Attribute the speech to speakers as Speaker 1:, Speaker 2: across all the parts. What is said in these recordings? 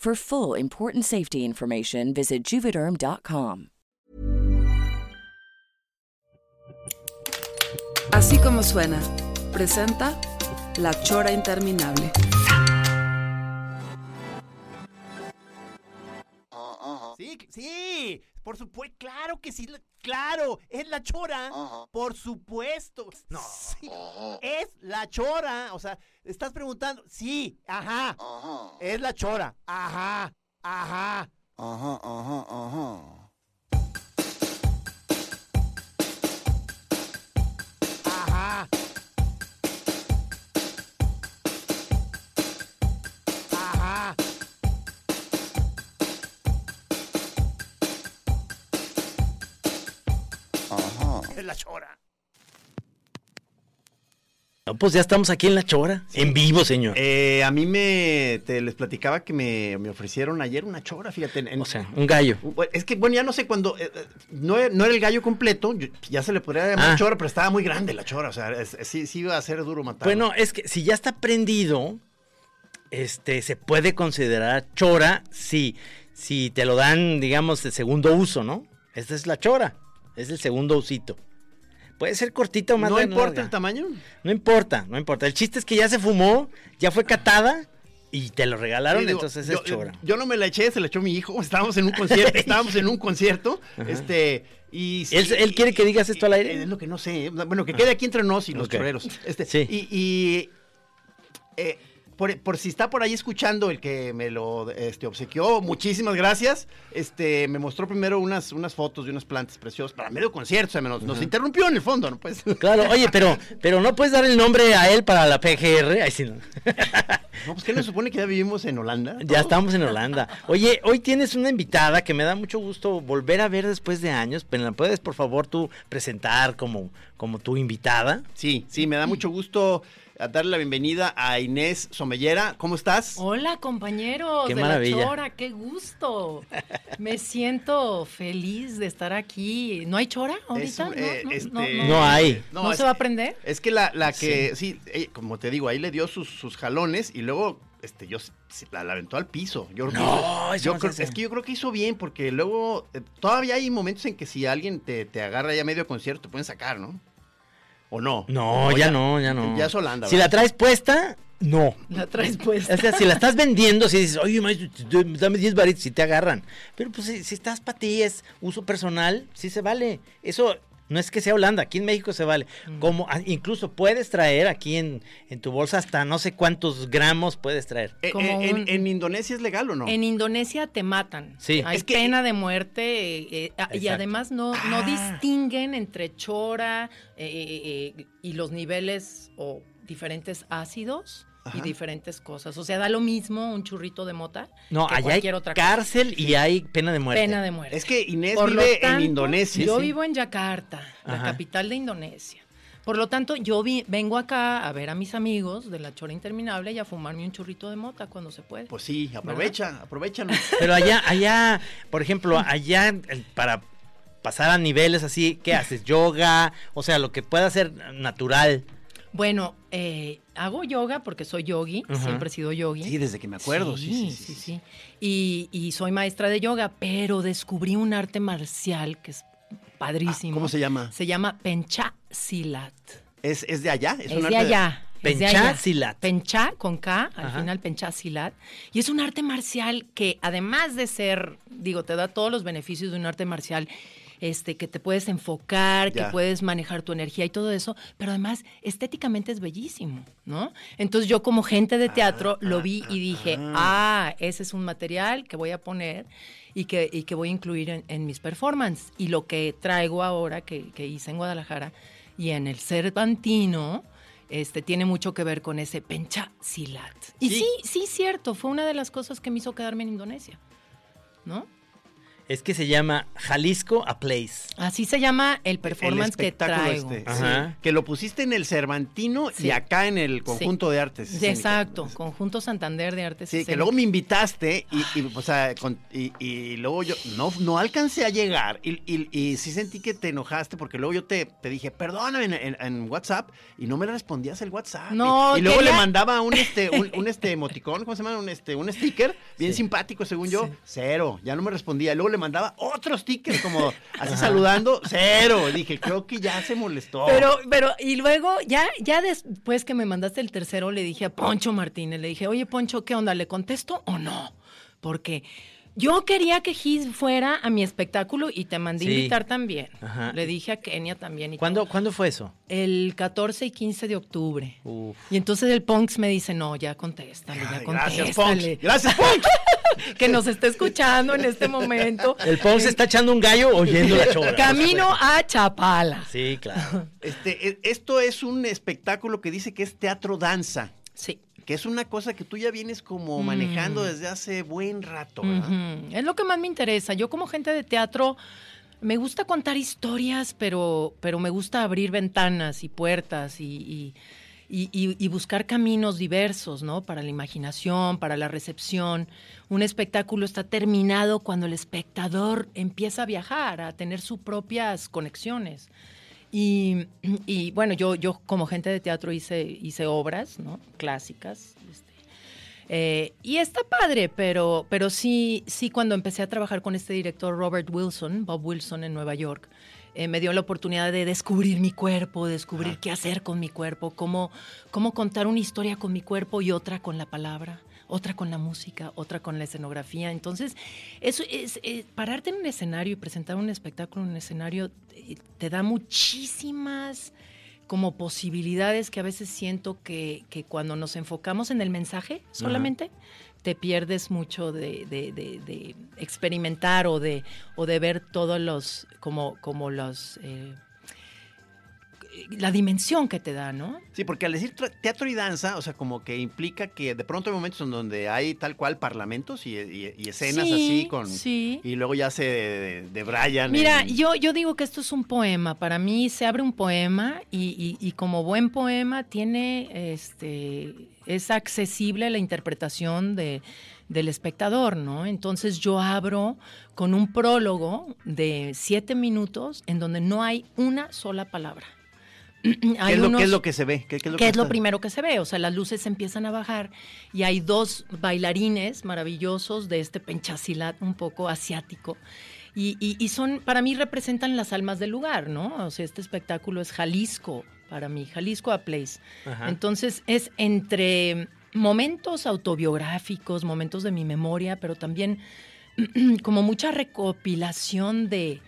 Speaker 1: For full important safety information, visit juvederm.com.
Speaker 2: Así como suena, presenta La Chora Interminable.
Speaker 3: Sí, sí, por supuesto, claro que sí, la- claro, es la chora, por supuesto. No, es la chora, o sea, estás preguntando, sí, ajá, es la chora, ajá. Ajá,
Speaker 4: ajá, ajá. Ajá.
Speaker 3: Ajá. Es la chora.
Speaker 5: No, pues ya estamos aquí en La Chora, en vivo, señor.
Speaker 3: Eh, a mí me te les platicaba que me, me ofrecieron ayer una chora, fíjate. en- en-
Speaker 5: o sea, un gallo.
Speaker 3: Es que, bueno, ya no sé cuándo. eh, eh, no, no era el gallo completo, ya se le podría llamar
Speaker 5: Ah.
Speaker 3: chora, pero estaba muy grande la chora. O sea, es- es- sí, sí iba a ser duro matar.
Speaker 5: Bueno, es que si ya está prendido, este, se puede considerar chora si, si te lo dan, digamos, de segundo uso, ¿no? Esta es la chora, es el segundo usito. Puede ser cortita o más
Speaker 3: ¿No
Speaker 5: larga.
Speaker 3: importa el tamaño?
Speaker 5: No importa, no importa. El chiste es que ya se fumó, ya fue catada y te lo regalaron,
Speaker 3: digo,
Speaker 5: entonces
Speaker 3: yo,
Speaker 5: es chora.
Speaker 3: Yo no me la eché, se la echó mi hijo. Estábamos en un concierto, estábamos en un concierto, este, y... sí,
Speaker 5: ¿Él- él quiere que digas esto al aire?
Speaker 3: Es lo que no sé. Bueno, que quede aquí entre nos y los
Speaker 5: Ok.
Speaker 3: choreros. Este,
Speaker 5: Sí.
Speaker 3: Y, y, eh, por, por si está por ahí escuchando el que me lo este, obsequió, muchísimas gracias. Este, me mostró primero unas, unas fotos de unas plantas preciosas para medio concierto. O sea, me nos, nos interrumpió en el fondo, ¿no? Pues...
Speaker 5: Claro, oye, pero, pero no puedes dar el nombre a él para la PGR. Ay, sí, no.
Speaker 3: No, pues que no se supone que ya vivimos en Holanda.
Speaker 5: Ya estamos en Holanda. Oye, hoy tienes una invitada que me da mucho gusto volver a ver después de años. Pero ¿la puedes, por favor, tú presentar como, como tu invitada?
Speaker 3: Sí, sí, me da mucho gusto a darle la bienvenida a Inés Somellera. ¿Cómo estás?
Speaker 6: Hola compañeros
Speaker 5: Qué
Speaker 6: de
Speaker 5: maravilla.
Speaker 6: la Chora, qué gusto. Me siento feliz de estar aquí. ¿No hay Chora ahorita?
Speaker 3: Es, eh,
Speaker 6: no, no,
Speaker 3: este-
Speaker 6: no, no.
Speaker 5: No hay.
Speaker 6: ¿No
Speaker 3: es-
Speaker 6: se va a prender?
Speaker 3: Es que la, la que, sí, eh, como te digo, ahí le dio sus, sus jalones y luego, este, yo la, la aventó al piso. Yo
Speaker 5: No,
Speaker 3: yo
Speaker 5: no
Speaker 3: creo- es que yo creo que hizo bien porque luego eh, todavía hay momentos en que si alguien te, te agarra ya medio concierto te pueden sacar, ¿no? ¿O no?
Speaker 5: No,
Speaker 3: O
Speaker 5: ya, no, ya no.
Speaker 3: Ya es Holanda.
Speaker 5: Si la traes puesta, no.
Speaker 6: La traes puesta.
Speaker 5: O sea, si la estás vendiendo, si dices, oye, maestro, dame 10 varitos, si te agarran. Pero pues si, si estás para ti, es uso personal, sí se vale. Eso no es que sea Holanda, aquí en México se vale. Como ah, incluso puedes traer aquí en, en tu bolsa hasta no sé cuántos gramos puedes traer.
Speaker 3: Eh,
Speaker 6: Como
Speaker 3: eh, en,
Speaker 6: un-
Speaker 3: en Indonesia es legal o no?
Speaker 6: En Indonesia te matan.
Speaker 5: Sí.
Speaker 6: Hay
Speaker 3: Es que-
Speaker 6: pena de muerte eh, eh, ah, y además no, no
Speaker 3: Ah.
Speaker 6: distinguen entre chora eh, eh, eh, y los niveles o diferentes ácidos y diferentes cosas. O sea, da lo mismo un churrito de mota
Speaker 5: No,
Speaker 6: que
Speaker 5: allá hay
Speaker 6: cualquier otra cosa.
Speaker 5: cárcel y hay pena de muerte.
Speaker 6: Pena de muerte.
Speaker 3: Es que Inés
Speaker 6: Por
Speaker 3: vive
Speaker 6: tanto,
Speaker 3: en Indonesia.
Speaker 6: Yo
Speaker 3: sí.
Speaker 6: vivo en Yakarta, la
Speaker 5: Ajá.
Speaker 6: capital de Indonesia. Por lo tanto, yo vi- vengo acá a ver a mis amigos de la Chora Interminable y a fumarme un churrito de mota cuando se puede.
Speaker 3: Pues sí, aprovecha, aprovechanos.
Speaker 5: Pero allá, allá, por ejemplo, allá para pasar a niveles así, ¿qué haces? Yoga, o sea, lo que pueda ser natural.
Speaker 6: Bueno, eh, hago yoga porque soy yogi, siempre he sido yogi.
Speaker 3: Sí, desde que me acuerdo. Sí, sí, sí.
Speaker 6: sí. Y, y soy maestra de yoga, pero descubrí un arte marcial que es padrísimo.
Speaker 3: Ah, ¿Cómo se llama?
Speaker 6: Se llama Pencha Silat.
Speaker 3: ¿Es, es de allá?
Speaker 6: Es,
Speaker 3: un
Speaker 6: de
Speaker 3: arte
Speaker 6: allá. De allá.
Speaker 5: Penchasilat.
Speaker 6: Pencha con K, al
Speaker 5: Ajá.
Speaker 6: final Penchasilat. Y es un arte marcial que además de ser, digo, te da todos los beneficios de un arte marcial, este, que te puedes enfocar, que
Speaker 3: Ya.
Speaker 6: puedes manejar tu energía y todo eso, pero además estéticamente es bellísimo, ¿no? Entonces yo como gente de teatro lo vi y dije, ah, ese es un material que voy a poner y que, y que voy a incluir en, en mis performances. Y lo que traigo ahora, que, que hice en Guadalajara y en el Cervantino, este, tiene mucho que ver con ese pencha silat. Y
Speaker 5: Sí.
Speaker 6: sí, sí, cierto, fue una de las cosas que me hizo quedarme en Indonesia, ¿no?
Speaker 5: Es que se llama Jalisco a Place.
Speaker 6: Así se llama el
Speaker 3: El
Speaker 6: performance que
Speaker 3: espectáculo
Speaker 6: traigo.
Speaker 3: este,
Speaker 5: Ajá.
Speaker 3: sí, que lo pusiste en el Cervantino y acá en el conjunto de artes. Escénicas.
Speaker 6: Exacto, Conjunto Santander de Artes
Speaker 3: Sí, que luego me invitaste y, y, o sea, con- y, y luego yo no, no alcancé a llegar y, y- y sí sentí que te enojaste porque luego yo te, te dije, perdóname en, en- en WhatsApp y no me respondías el WhatsApp.
Speaker 6: No,
Speaker 3: y, y luego
Speaker 6: quería-
Speaker 3: le mandaba un este, un, un, este emoticón, ¿cómo se llama? Un este, un sticker bien
Speaker 5: Sí.
Speaker 3: simpático según yo,
Speaker 6: Sí.
Speaker 3: cero, ya no me respondía. Luego le mandaba otro sticker como así saludando, cero. Dije, creo que ya se molestó.
Speaker 6: Pero, pero, y luego, ya, ya después que me mandaste el tercero, le dije a Poncho Martínez, le dije, oye, Poncho, ¿qué onda? ¿Le contesto o no? Porque yo quería que Gis fuera a mi espectáculo y te mandé
Speaker 5: Sí.
Speaker 6: invitar también.
Speaker 5: Ajá.
Speaker 6: Le dije a Kenia también. Y
Speaker 5: ¿Cuándo,
Speaker 6: todo.
Speaker 5: ¿Cuándo fue eso?
Speaker 6: El 14 y 15 de octubre.
Speaker 5: Uf.
Speaker 6: Y entonces el Punks me dice, no, ya contéstale, ya
Speaker 3: Ay, gracias. Punks. Gracias, Punks.
Speaker 6: Que nos está escuchando en este momento.
Speaker 5: El Pons está echando un gallo oyendo la chora.
Speaker 6: Camino a Chapala.
Speaker 5: Sí, claro.
Speaker 3: Este, e- esto es un espectáculo que dice que es teatro danza.
Speaker 6: Sí.
Speaker 3: Que es una cosa que tú ya vienes como
Speaker 6: Mm.
Speaker 3: manejando desde hace buen rato.
Speaker 6: Es lo que más me interesa. Yo como gente de teatro me gusta contar historias, pero, pero me gusta abrir ventanas y puertas y, y- y- buscar caminos diversos, ¿no? Para la imaginación, para la recepción. Un espectáculo está terminado cuando el espectador empieza a viajar, a tener sus propias conexiones. Y, y, bueno, yo, yo como gente de teatro hice, hice obras, ¿no? Clásicas. este, eh, y está padre, pero, pero sí, sí, cuando empecé a trabajar con este director Robert Wilson, Bob Wilson en Nueva York, eh, me dio la oportunidad de descubrir mi cuerpo, descubrir qué hacer con mi cuerpo, cómo, cómo contar una historia con mi cuerpo y otra con la palabra, otra con la música, otra con la escenografía. Entonces, eso es, eh, pararte en un escenario y presentar un espectáculo en un escenario eh, te da muchísimas como posibilidades que a veces siento que, que cuando nos enfocamos en el mensaje solamente, te pierdes mucho de, de- experimentar o de, o de ver todos los, como, como los, eh, la dimensión que te da, ¿no?
Speaker 3: Sí, porque al decir teatro y danza, o sea, como que implica que de pronto hay momentos en donde hay tal cual parlamentos y, y- y escenas
Speaker 6: Sí,
Speaker 3: así con...
Speaker 6: sí.
Speaker 3: Y luego ya se de, debrayan.
Speaker 6: Mira,
Speaker 3: en-
Speaker 6: yo, yo digo que esto es un poema. Para mí se abre un poema y, y- y como buen poema tiene, este, es accesible la interpretación de, del espectador, ¿no? Entonces yo abro con un prólogo de siete minutos en donde no hay una sola palabra.
Speaker 3: ¿Qué es, lo, qué
Speaker 6: unos-
Speaker 3: es lo que se ve? ¿Qué, qué es lo,
Speaker 6: que es lo primero que se ve, o sea, las luces empiezan a bajar y hay dos bailarines maravillosos de este penchasilat un poco asiático. Y, y- y son, para mí representan las almas del lugar, ¿no? O sea, este espectáculo es Jalisco, para mí, Jalisco a Place.
Speaker 5: Ajá.
Speaker 6: Entonces es entre momentos autobiográficos, momentos de mi memoria, pero también como mucha recopilación de,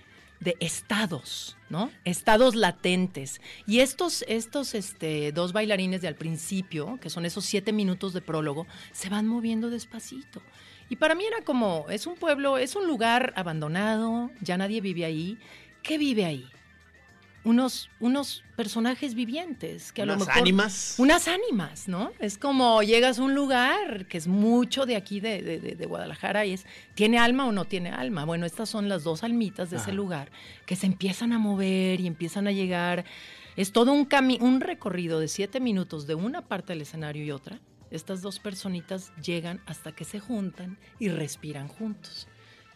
Speaker 6: de estados, ¿no? Estados latentes. Y estos, estos este, dos bailarines de al principio, que son esos siete minutos de prólogo, se van moviendo despacito. Y para mí era como, es un pueblo, es un lugar abandonado, ya nadie vive ahí. ¿Qué vive ahí? Unos, unos personajes vivientes que a lo
Speaker 3: Unas
Speaker 6: mejor
Speaker 3: ánimas.
Speaker 6: unas ánimas, ¿no? Es como llegas a un lugar que es mucho de aquí de, de- de- Guadalajara y es, ¿tiene alma o no tiene alma? Bueno, estas son las dos almitas de ese
Speaker 3: Ajá.
Speaker 6: lugar que se empiezan a mover y empiezan a llegar. Es todo un, cami un recorrido de siete minutos de una parte del escenario y otra. Estas dos personitas llegan hasta que se juntan y respiran juntos.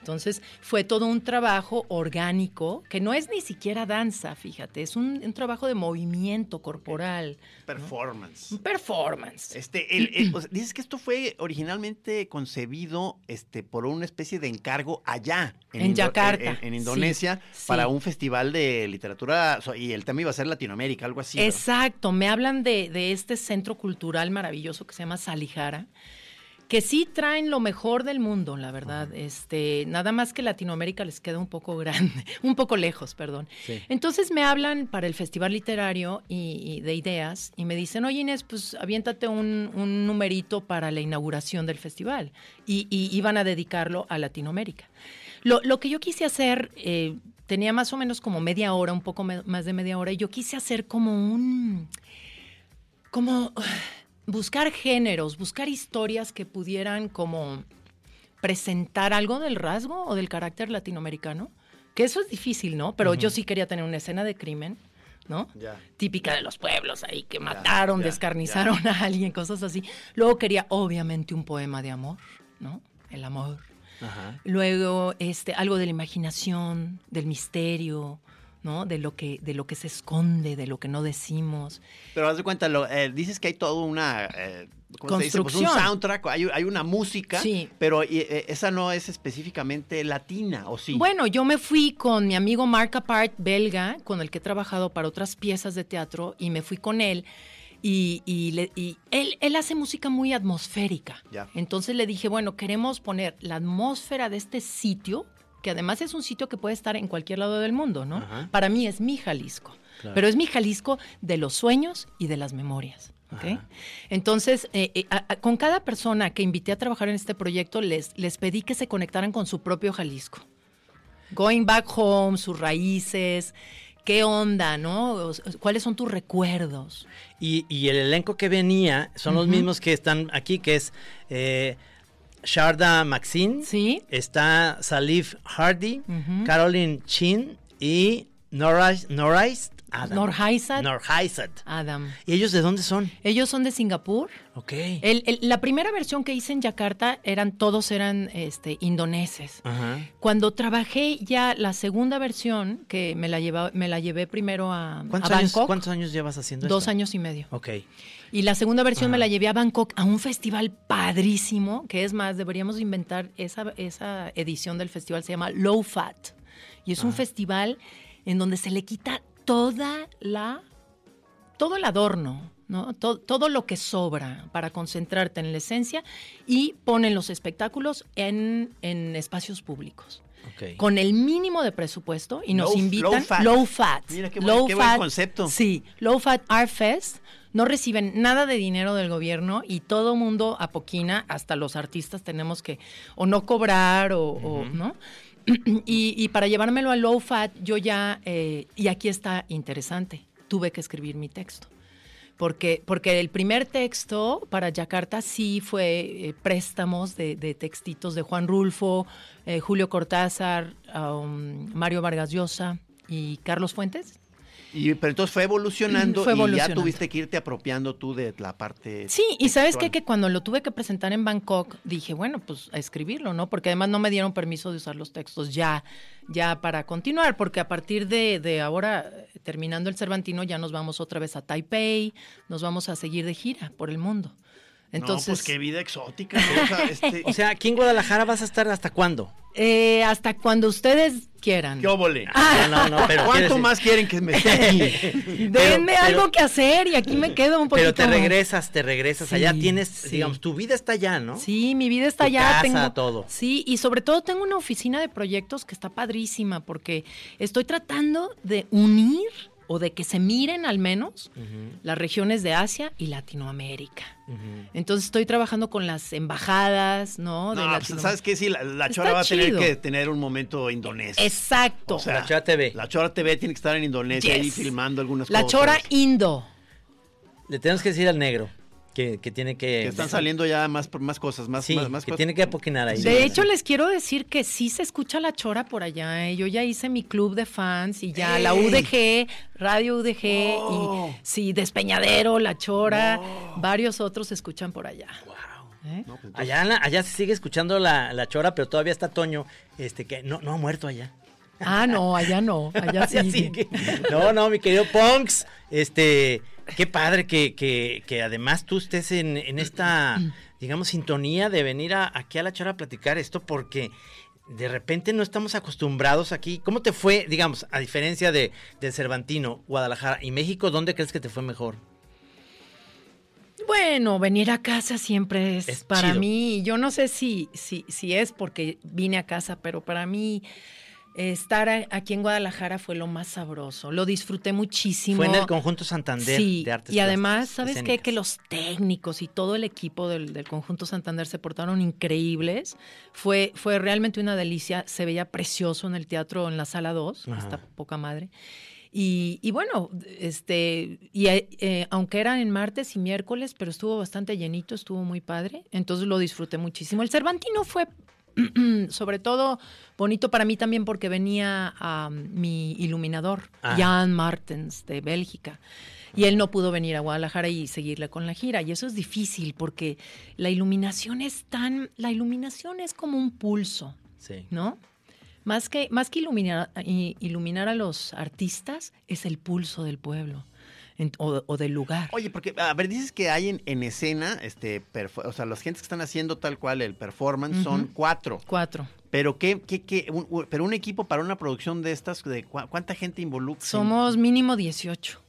Speaker 6: Entonces fue todo un trabajo orgánico, que no es ni siquiera danza, fíjate, es un, un trabajo de movimiento corporal,
Speaker 3: Performance.
Speaker 6: performance.
Speaker 3: Este, el- el- o sea, dices que esto fue originalmente concebido este, por una especie de encargo allá.
Speaker 6: En
Speaker 3: Indo-
Speaker 6: Yakarta,
Speaker 3: En, en Indonesia,
Speaker 6: sí.
Speaker 3: para un festival de literatura. Y el tema iba a ser Latinoamérica, algo así. ¿verdad?
Speaker 6: Exacto, me hablan de, de este centro cultural maravilloso que se llama Salijara, que sí traen lo mejor del mundo, la verdad. Este, nada más que Latinoamérica les queda un poco grande, un poco lejos, perdón.
Speaker 5: Sí.
Speaker 6: Entonces me hablan para el Festival Literario y, y de Ideas y me dicen, oye Inés, pues aviéntate un, un numerito para la inauguración del festival. Y, y iban a dedicarlo a Latinoamérica. Lo, lo que yo quise hacer, eh, tenía más o menos como media hora, un poco me- más de media hora, y yo quise hacer como un, como uh, buscar géneros, buscar historias que pudieran como presentar algo del rasgo o del carácter latinoamericano, que eso es difícil, ¿no? Pero yo sí quería tener una escena de crimen, ¿no?
Speaker 3: Ya.
Speaker 6: Típica de los pueblos ahí, que mataron, descarnizaron a alguien, cosas así. Luego quería, obviamente, un poema de amor, ¿no? El amor.
Speaker 5: Ajá.
Speaker 6: Luego, este, algo de la imaginación, del misterio, ¿no? De lo que, de lo que se esconde, de lo que no decimos.
Speaker 3: Pero haz de cuenta, lo, eh, dices que hay toda una. eh, ¿cómo se dice? Pues un
Speaker 6: Construcción.
Speaker 3: soundtrack, hay, hay una música.
Speaker 6: Sí.
Speaker 3: Pero eh, esa no es específicamente latina, ¿o sí?
Speaker 6: Bueno, yo me fui con mi amigo Mark Apart, belga, con el que he trabajado para otras piezas de teatro, y me fui con él. Y, y le- y él, él hace música muy atmosférica. Entonces le dije, bueno, queremos poner la atmósfera de este sitio, que además es un sitio que puede estar en cualquier lado del mundo, ¿no?
Speaker 5: Ajá.
Speaker 6: Para mí es mi Jalisco.
Speaker 5: Claro.
Speaker 6: Pero es mi Jalisco de los sueños y de las memorias. ¿ok?
Speaker 5: Ajá.
Speaker 6: Entonces, eh, eh, a- a- con cada persona que invité a trabajar en este proyecto, les, les pedí que se conectaran con su propio Jalisco. Going back home, sus raíces, qué onda, ¿no? ¿Cuáles son tus recuerdos?
Speaker 5: Y, y el elenco que venía son los mismos que están aquí, que es eh, Sharda Maxine,
Speaker 6: ¿Sí?
Speaker 5: está Salif Hardy. Caroline Chin y Norais, Norais Adam.
Speaker 6: Norhaisat.
Speaker 5: Norhaisat.
Speaker 6: Adam.
Speaker 5: ¿Y ellos de dónde son?
Speaker 6: Ellos son de Singapur.
Speaker 5: Ok.
Speaker 6: El- el- la primera versión que hice en Yakarta eran todos eran este, indoneses.
Speaker 5: Ajá.
Speaker 6: Cuando trabajé ya la segunda versión, que me la, lleva, me la llevé primero a, a
Speaker 5: ¿Cuántos, años,
Speaker 6: Bangkok,
Speaker 5: ¿Cuántos años llevas haciendo
Speaker 6: dos
Speaker 5: esto?
Speaker 6: años y medio.
Speaker 5: Ok.
Speaker 6: Y la segunda versión me la llevé a Bangkok a un festival padrísimo, que es más, deberíamos inventar esa, esa edición del festival, se llama Low Fat. Y es un festival en donde se le quita toda la, todo el adorno, ¿no? To- todo lo que sobra para concentrarte en la esencia y ponen los espectáculos en, en espacios públicos. Con el mínimo de presupuesto y nos
Speaker 3: Low-
Speaker 6: invitan
Speaker 3: low fat.
Speaker 6: low fat.
Speaker 3: Mira qué buen-
Speaker 6: low
Speaker 3: buen concepto.
Speaker 6: Sí, Low Fat Art Fest. No reciben nada de dinero del gobierno y todo mundo apoquina, hasta los artistas tenemos que o no cobrar o, o- ¿no? y, para llevármelo a Low Fat, yo ya, eh, y aquí está interesante, tuve que escribir mi texto. Porque, porque el primer texto para Yakarta sí fue eh, préstamos de, de textitos de Juan Rulfo, eh, Julio Cortázar, um, Mario Vargas Llosa y Carlos Fuentes.
Speaker 3: Y, pero entonces fue evolucionando
Speaker 6: Fue
Speaker 3: y ya tuviste que irte apropiando tú de la parte.
Speaker 6: Sí, y sabes qué? que cuando lo tuve que presentar en Bangkok, dije, bueno, pues a escribirlo, ¿no? Porque además no me dieron permiso de usar los textos ya, ya para continuar, porque a partir de, de ahora, terminando el Cervantino, ya nos vamos otra vez a Taipei, nos vamos a seguir de gira por el mundo. Entonces,
Speaker 3: no, pues qué vida exótica. ¿no? O sea, este,
Speaker 5: O sea, aquí en Guadalajara vas a estar hasta cuándo?
Speaker 6: eh, hasta cuando ustedes quieran.
Speaker 3: ¿qué óvole?
Speaker 5: No, no, no, pero
Speaker 3: ¿Cuánto
Speaker 5: decir-
Speaker 3: más quieren que me esté aquí?
Speaker 6: Denme
Speaker 5: pero-
Speaker 6: algo que hacer y aquí me quedo un poquito
Speaker 5: Pero te regresas, te regresas. Allá tienes,
Speaker 6: sí.
Speaker 5: digamos, tu vida está allá, ¿no?
Speaker 6: Sí, mi vida está
Speaker 5: Tu
Speaker 6: allá.
Speaker 5: casa,
Speaker 6: tengo
Speaker 5: todo.
Speaker 6: Sí, y sobre todo tengo una oficina de proyectos que está padrísima porque estoy tratando de unir o de que se miren al menos las regiones de Asia y Latinoamérica. Entonces estoy trabajando con las embajadas, ¿no? De
Speaker 3: No, pues,
Speaker 6: Latino-
Speaker 3: ¿sabes qué? Sí, la, la Chora va a tener
Speaker 6: chido.
Speaker 3: que tener un momento indonesio.
Speaker 6: Exacto.
Speaker 3: O sea,
Speaker 5: La Chora TV.
Speaker 3: La Chora TV tiene que estar en Indonesia ahí
Speaker 6: Yes.
Speaker 3: filmando algunas
Speaker 6: La
Speaker 3: cosas.
Speaker 6: chora indo.
Speaker 5: Le tenemos que decir al negro que, que tiene que...
Speaker 3: Que están saliendo ya más, más cosas, más,
Speaker 5: Sí,
Speaker 3: más, más
Speaker 5: que
Speaker 3: cosas.
Speaker 5: tiene que apoquinar ahí.
Speaker 6: De hecho, les quiero decir que sí se escucha la chora por allá. ¿eh? Yo ya hice mi club de fans y ya la. UDG, Radio UDG
Speaker 3: Oh.
Speaker 6: y sí, Despeñadero, La Chora, varios otros se escuchan por allá. ¿eh?
Speaker 3: No, pues
Speaker 5: Allá, la- allá se sigue escuchando la, la chora, pero todavía está Toño, este, que no, no ha muerto allá.
Speaker 6: Ah, no, allá no, allá
Speaker 5: Allá
Speaker 6: sí.
Speaker 5: sigue. No, no, mi querido Punks, este, qué padre que, que, que además tú estés en, en esta, digamos, sintonía de venir a- aquí a la chora a platicar esto, porque de repente no estamos acostumbrados aquí. ¿Cómo te fue, digamos, a diferencia de, del Cervantino, Guadalajara y México, dónde crees que te fue mejor?
Speaker 6: Bueno, venir a casa siempre es,
Speaker 5: Es
Speaker 6: para
Speaker 5: chido.
Speaker 6: mí, yo no sé si, si, si es porque vine a casa, pero para mí estar aquí en Guadalajara fue lo más sabroso. Lo disfruté muchísimo.
Speaker 5: Fue en el conjunto Santander
Speaker 6: Sí,
Speaker 5: de Artes
Speaker 6: y además, ¿sabes qué? Que los técnicos y todo el equipo del, del conjunto Santander se portaron increíbles. Fue, fue realmente una delicia. Se veía precioso en el teatro, en la sala 2,
Speaker 5: Ajá.
Speaker 6: esta poca madre. Y, y bueno, este, y eh, eh, aunque eran en martes y miércoles, pero estuvo bastante llenito, estuvo muy padre. Entonces lo disfruté muchísimo. El Cervantino fue sobre todo bonito para mí también porque venía a mi iluminador,
Speaker 5: Ah.
Speaker 6: Jan Martens, de Bélgica. Y él no pudo venir a Guadalajara y seguirle con la gira. Y eso es difícil porque la iluminación es tan. La iluminación es como un pulso,
Speaker 5: Sí.
Speaker 6: ¿no? Más que, más que iluminar, iluminar a los artistas, es el pulso del pueblo en- o, o del lugar.
Speaker 3: Oye, porque, a ver, dices que hay en, en escena, este, o sea, las gentes que están haciendo tal cual el performance son cuatro.
Speaker 6: Cuatro.
Speaker 3: Pero qué, qué, qué, un- pero un equipo para una producción de estas, de cua- ¿cuánta gente involucra?
Speaker 6: Somos mínimo 18.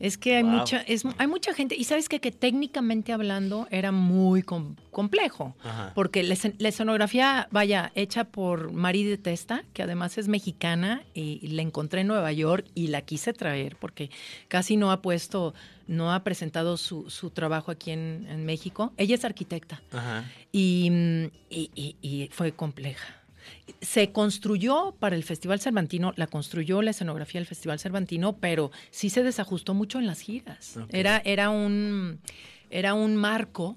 Speaker 6: Es que hay
Speaker 5: Wow.
Speaker 6: mucha, es, hay mucha gente, y sabes qué? que técnicamente hablando era muy com- complejo,
Speaker 5: Ajá.
Speaker 6: porque la, la escenografía, vaya, hecha por Marí de Testa, que además es mexicana, y, y la encontré en Nueva York y la quise traer, porque casi no ha puesto, no ha presentado su, su trabajo aquí en, en México. Ella es arquitecta
Speaker 5: Ajá.
Speaker 6: y, mm, y- y- y fue compleja. Se construyó para el Festival Cervantino, la construyó la escenografía del Festival Cervantino, pero sí se desajustó mucho en las giras. Era, era, un, era un marco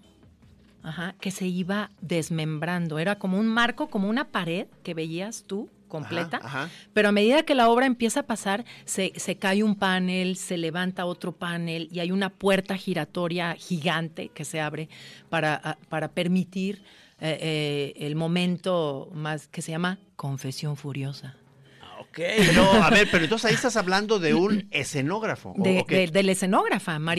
Speaker 6: ajá, que se iba desmembrando. Era como un marco, como una pared que veías tú completa.
Speaker 3: Ajá, ajá.
Speaker 6: Pero a medida que la obra empieza a pasar, se, se cae un panel, se levanta otro panel y hay una puerta giratoria gigante que se abre para, para permitir eh, eh, el momento más que se llama confesión furiosa.
Speaker 5: Ah, Ok.
Speaker 3: Pero, a ver, pero entonces ahí estás hablando de un escenógrafo. ¿o-
Speaker 6: De,
Speaker 3: o qué?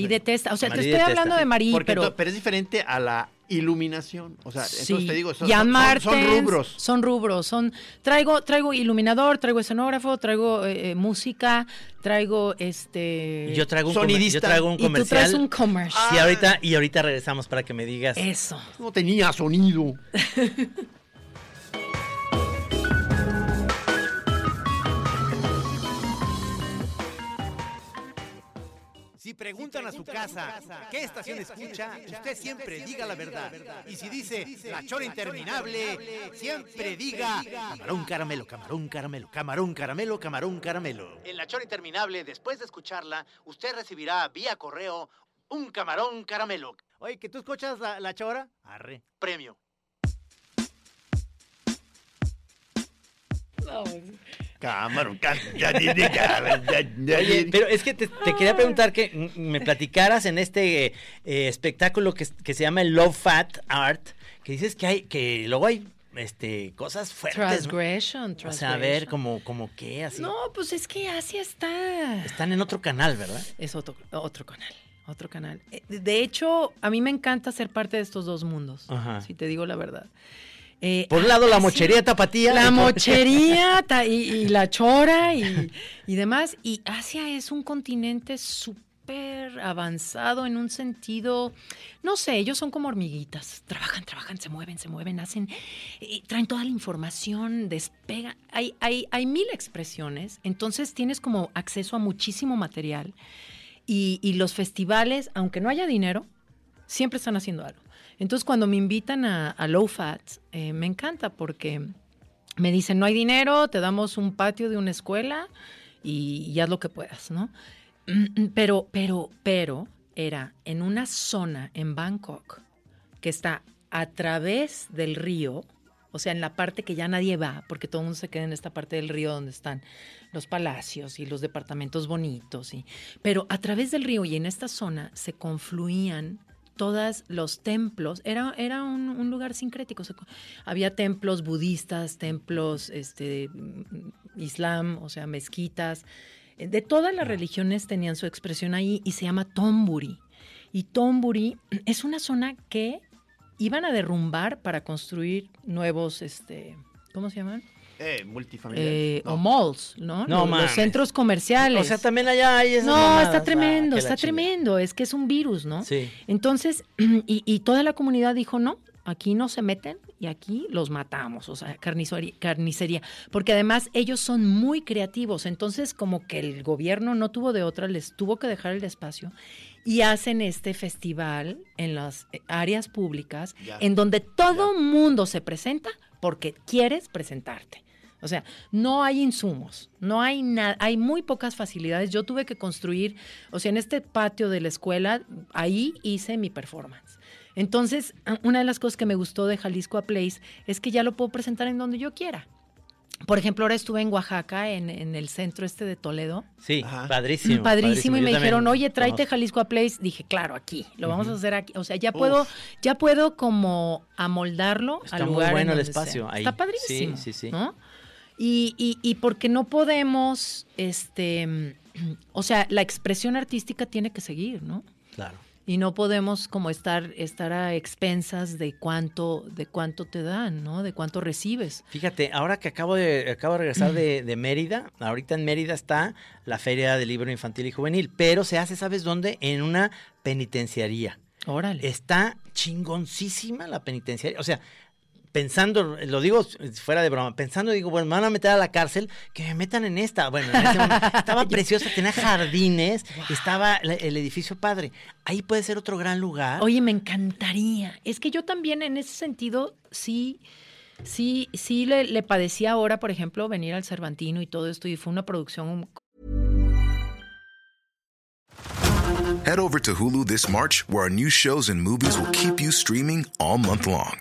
Speaker 6: de- Testa. O sea, te estoy hablando de Marí,
Speaker 3: Porque
Speaker 6: pero...
Speaker 3: pero es diferente a la iluminación. O sea, entonces te digo, son, son-
Speaker 6: Martens,
Speaker 3: son rubros.
Speaker 6: Son rubros, son traigo traigo iluminador, traigo escenógrafo, traigo eh, eh, música, traigo este
Speaker 5: Y yo traigo un, comer-
Speaker 3: Sonidista.
Speaker 5: yo traigo un
Speaker 6: y tú
Speaker 5: comercial.
Speaker 6: traes un commercial.
Speaker 5: Sí, ahorita, y ahorita regresamos para que me digas.
Speaker 6: Eso.
Speaker 3: No tenía sonido.
Speaker 7: Si preguntan a su casa qué estación escucha, usted siempre diga la verdad. Y si dice la chora interminable, siempre diga camarón caramelo, camarón caramelo, camarón caramelo, camarón caramelo. En la chora interminable, después de escucharla, usted recibirá vía correo un camarón caramelo.
Speaker 3: Oye, ¿que tú escuchas la, la chora? Arre.
Speaker 7: Premio.
Speaker 3: Camarón, ca-
Speaker 5: Oye, pero es que te, te quería preguntar que me platicaras en este eh, espectáculo que, que se llama el Love Fat Art, que dices que hay, que luego hay este cosas fuertes. ¿no?
Speaker 6: Transgression,
Speaker 5: O sea, a ver,
Speaker 6: transgression.
Speaker 5: como, como qué, así.
Speaker 6: No, pues es que Asia está.
Speaker 5: Están en otro canal, ¿verdad?
Speaker 6: Es otro, otro canal. Otro canal. Eh, De hecho, a mí me encanta ser parte de estos dos mundos.
Speaker 5: Ajá.
Speaker 6: Si te digo la verdad. Eh,
Speaker 5: Por un lado la mochería tapatía.
Speaker 6: La mochería ta- y, y la chora y, y demás. Y Asia es un continente súper avanzado en un sentido, no sé, ellos son como hormiguitas. Trabajan, trabajan, se mueven, se mueven, hacen, y traen toda la información, despegan. Hay, hay, hay mil expresiones, entonces tienes como acceso a muchísimo material. Y, y los festivales, aunque no haya dinero, siempre están haciendo algo. Entonces, cuando me invitan a, a Low Fat, eh, me encanta porque me dicen, no hay dinero, te damos un patio de una escuela y, y haz lo que puedas, ¿no? Pero, pero, pero, era en una zona en Bangkok que está a través del río, o sea, en la parte que ya nadie va, porque todo el mundo se queda en esta parte del río donde están los palacios y los departamentos bonitos, y, pero a través del río y en esta zona se confluían todos los templos, era, era un, un lugar sincrético. o sea, co- había templos budistas, templos este, islam, o sea, mezquitas. eh, De todas las religiones tenían su expresión ahí y se llama Tomburi. Y Tomburi es una zona que iban a derrumbar para construir nuevos, este, ¿cómo se llaman?
Speaker 3: Eh, multifamiliar.
Speaker 6: Eh,
Speaker 3: No.
Speaker 6: O malls, ¿no?
Speaker 5: No
Speaker 6: los,
Speaker 5: mames.
Speaker 6: centros comerciales.
Speaker 5: O sea, también allá hay esas
Speaker 6: no,
Speaker 5: mamadas.
Speaker 6: está
Speaker 5: Ah,
Speaker 6: tremendo, está tremendo. Es que es un virus, ¿no?
Speaker 5: Sí.
Speaker 6: Entonces, y, y toda la comunidad dijo, no, aquí no se meten y aquí los matamos, o sea, carnicería, carnicería. Porque además ellos son muy creativos, entonces como que el gobierno no tuvo de otra, les tuvo que dejar el espacio y hacen este festival en las eh, áreas públicas,
Speaker 3: Ya.
Speaker 6: en donde todo mundo se presenta porque quieres presentarte. O sea, no hay insumos, no hay nada, hay muy pocas facilidades. Yo tuve que construir, o sea, en este patio de la escuela, ahí hice mi performance. Entonces, una de las cosas que me gustó de Jalisco a Place es que ya lo puedo presentar en donde yo quiera. Por ejemplo, ahora estuve en Oaxaca, en, en el centro este de Toledo.
Speaker 5: Sí,
Speaker 3: Ajá.
Speaker 5: padrísimo.
Speaker 6: Padrísimo, y me dijeron, oye, tráete. Jalisco a Place. Dije, claro, aquí, lo vamos a hacer aquí. O sea, ya puedo, ya puedo como amoldarlo
Speaker 5: Está
Speaker 6: al
Speaker 5: muy
Speaker 6: lugar. en
Speaker 5: bueno el espacio
Speaker 6: sea.
Speaker 5: ahí.
Speaker 6: Está padrísimo.
Speaker 5: Sí, sí, sí.
Speaker 6: ¿no? Y, y, y porque no podemos, este, o sea, la expresión artística tiene que seguir, ¿no?
Speaker 5: Claro.
Speaker 6: Y no podemos como estar, estar a expensas de cuánto, de cuánto te dan, ¿no? De cuánto recibes.
Speaker 5: Fíjate, ahora que acabo de, acabo de regresar de, de Mérida, ahorita en Mérida está la Feria del Libro Infantil y Juvenil, pero se hace, ¿sabes dónde? En una penitenciaría.
Speaker 6: Órale.
Speaker 5: Está chingoncísima la penitenciaria. O sea, pensando, lo digo fuera de broma, pensando, digo, bueno, me van a meter a la cárcel, que me metan en esta. Bueno, en ese momento estaba preciosa, tenía jardines, estaba el edificio padre. Ahí puede ser otro gran lugar.
Speaker 6: Oye, me encantaría. Es que yo también en ese sentido sí, sí, sí le, le padecí ahora, por ejemplo, venir al Cervantino y todo esto y fue una producción
Speaker 8: Head over to Hulu this March, where our new shows and movies will keep you streaming all month long.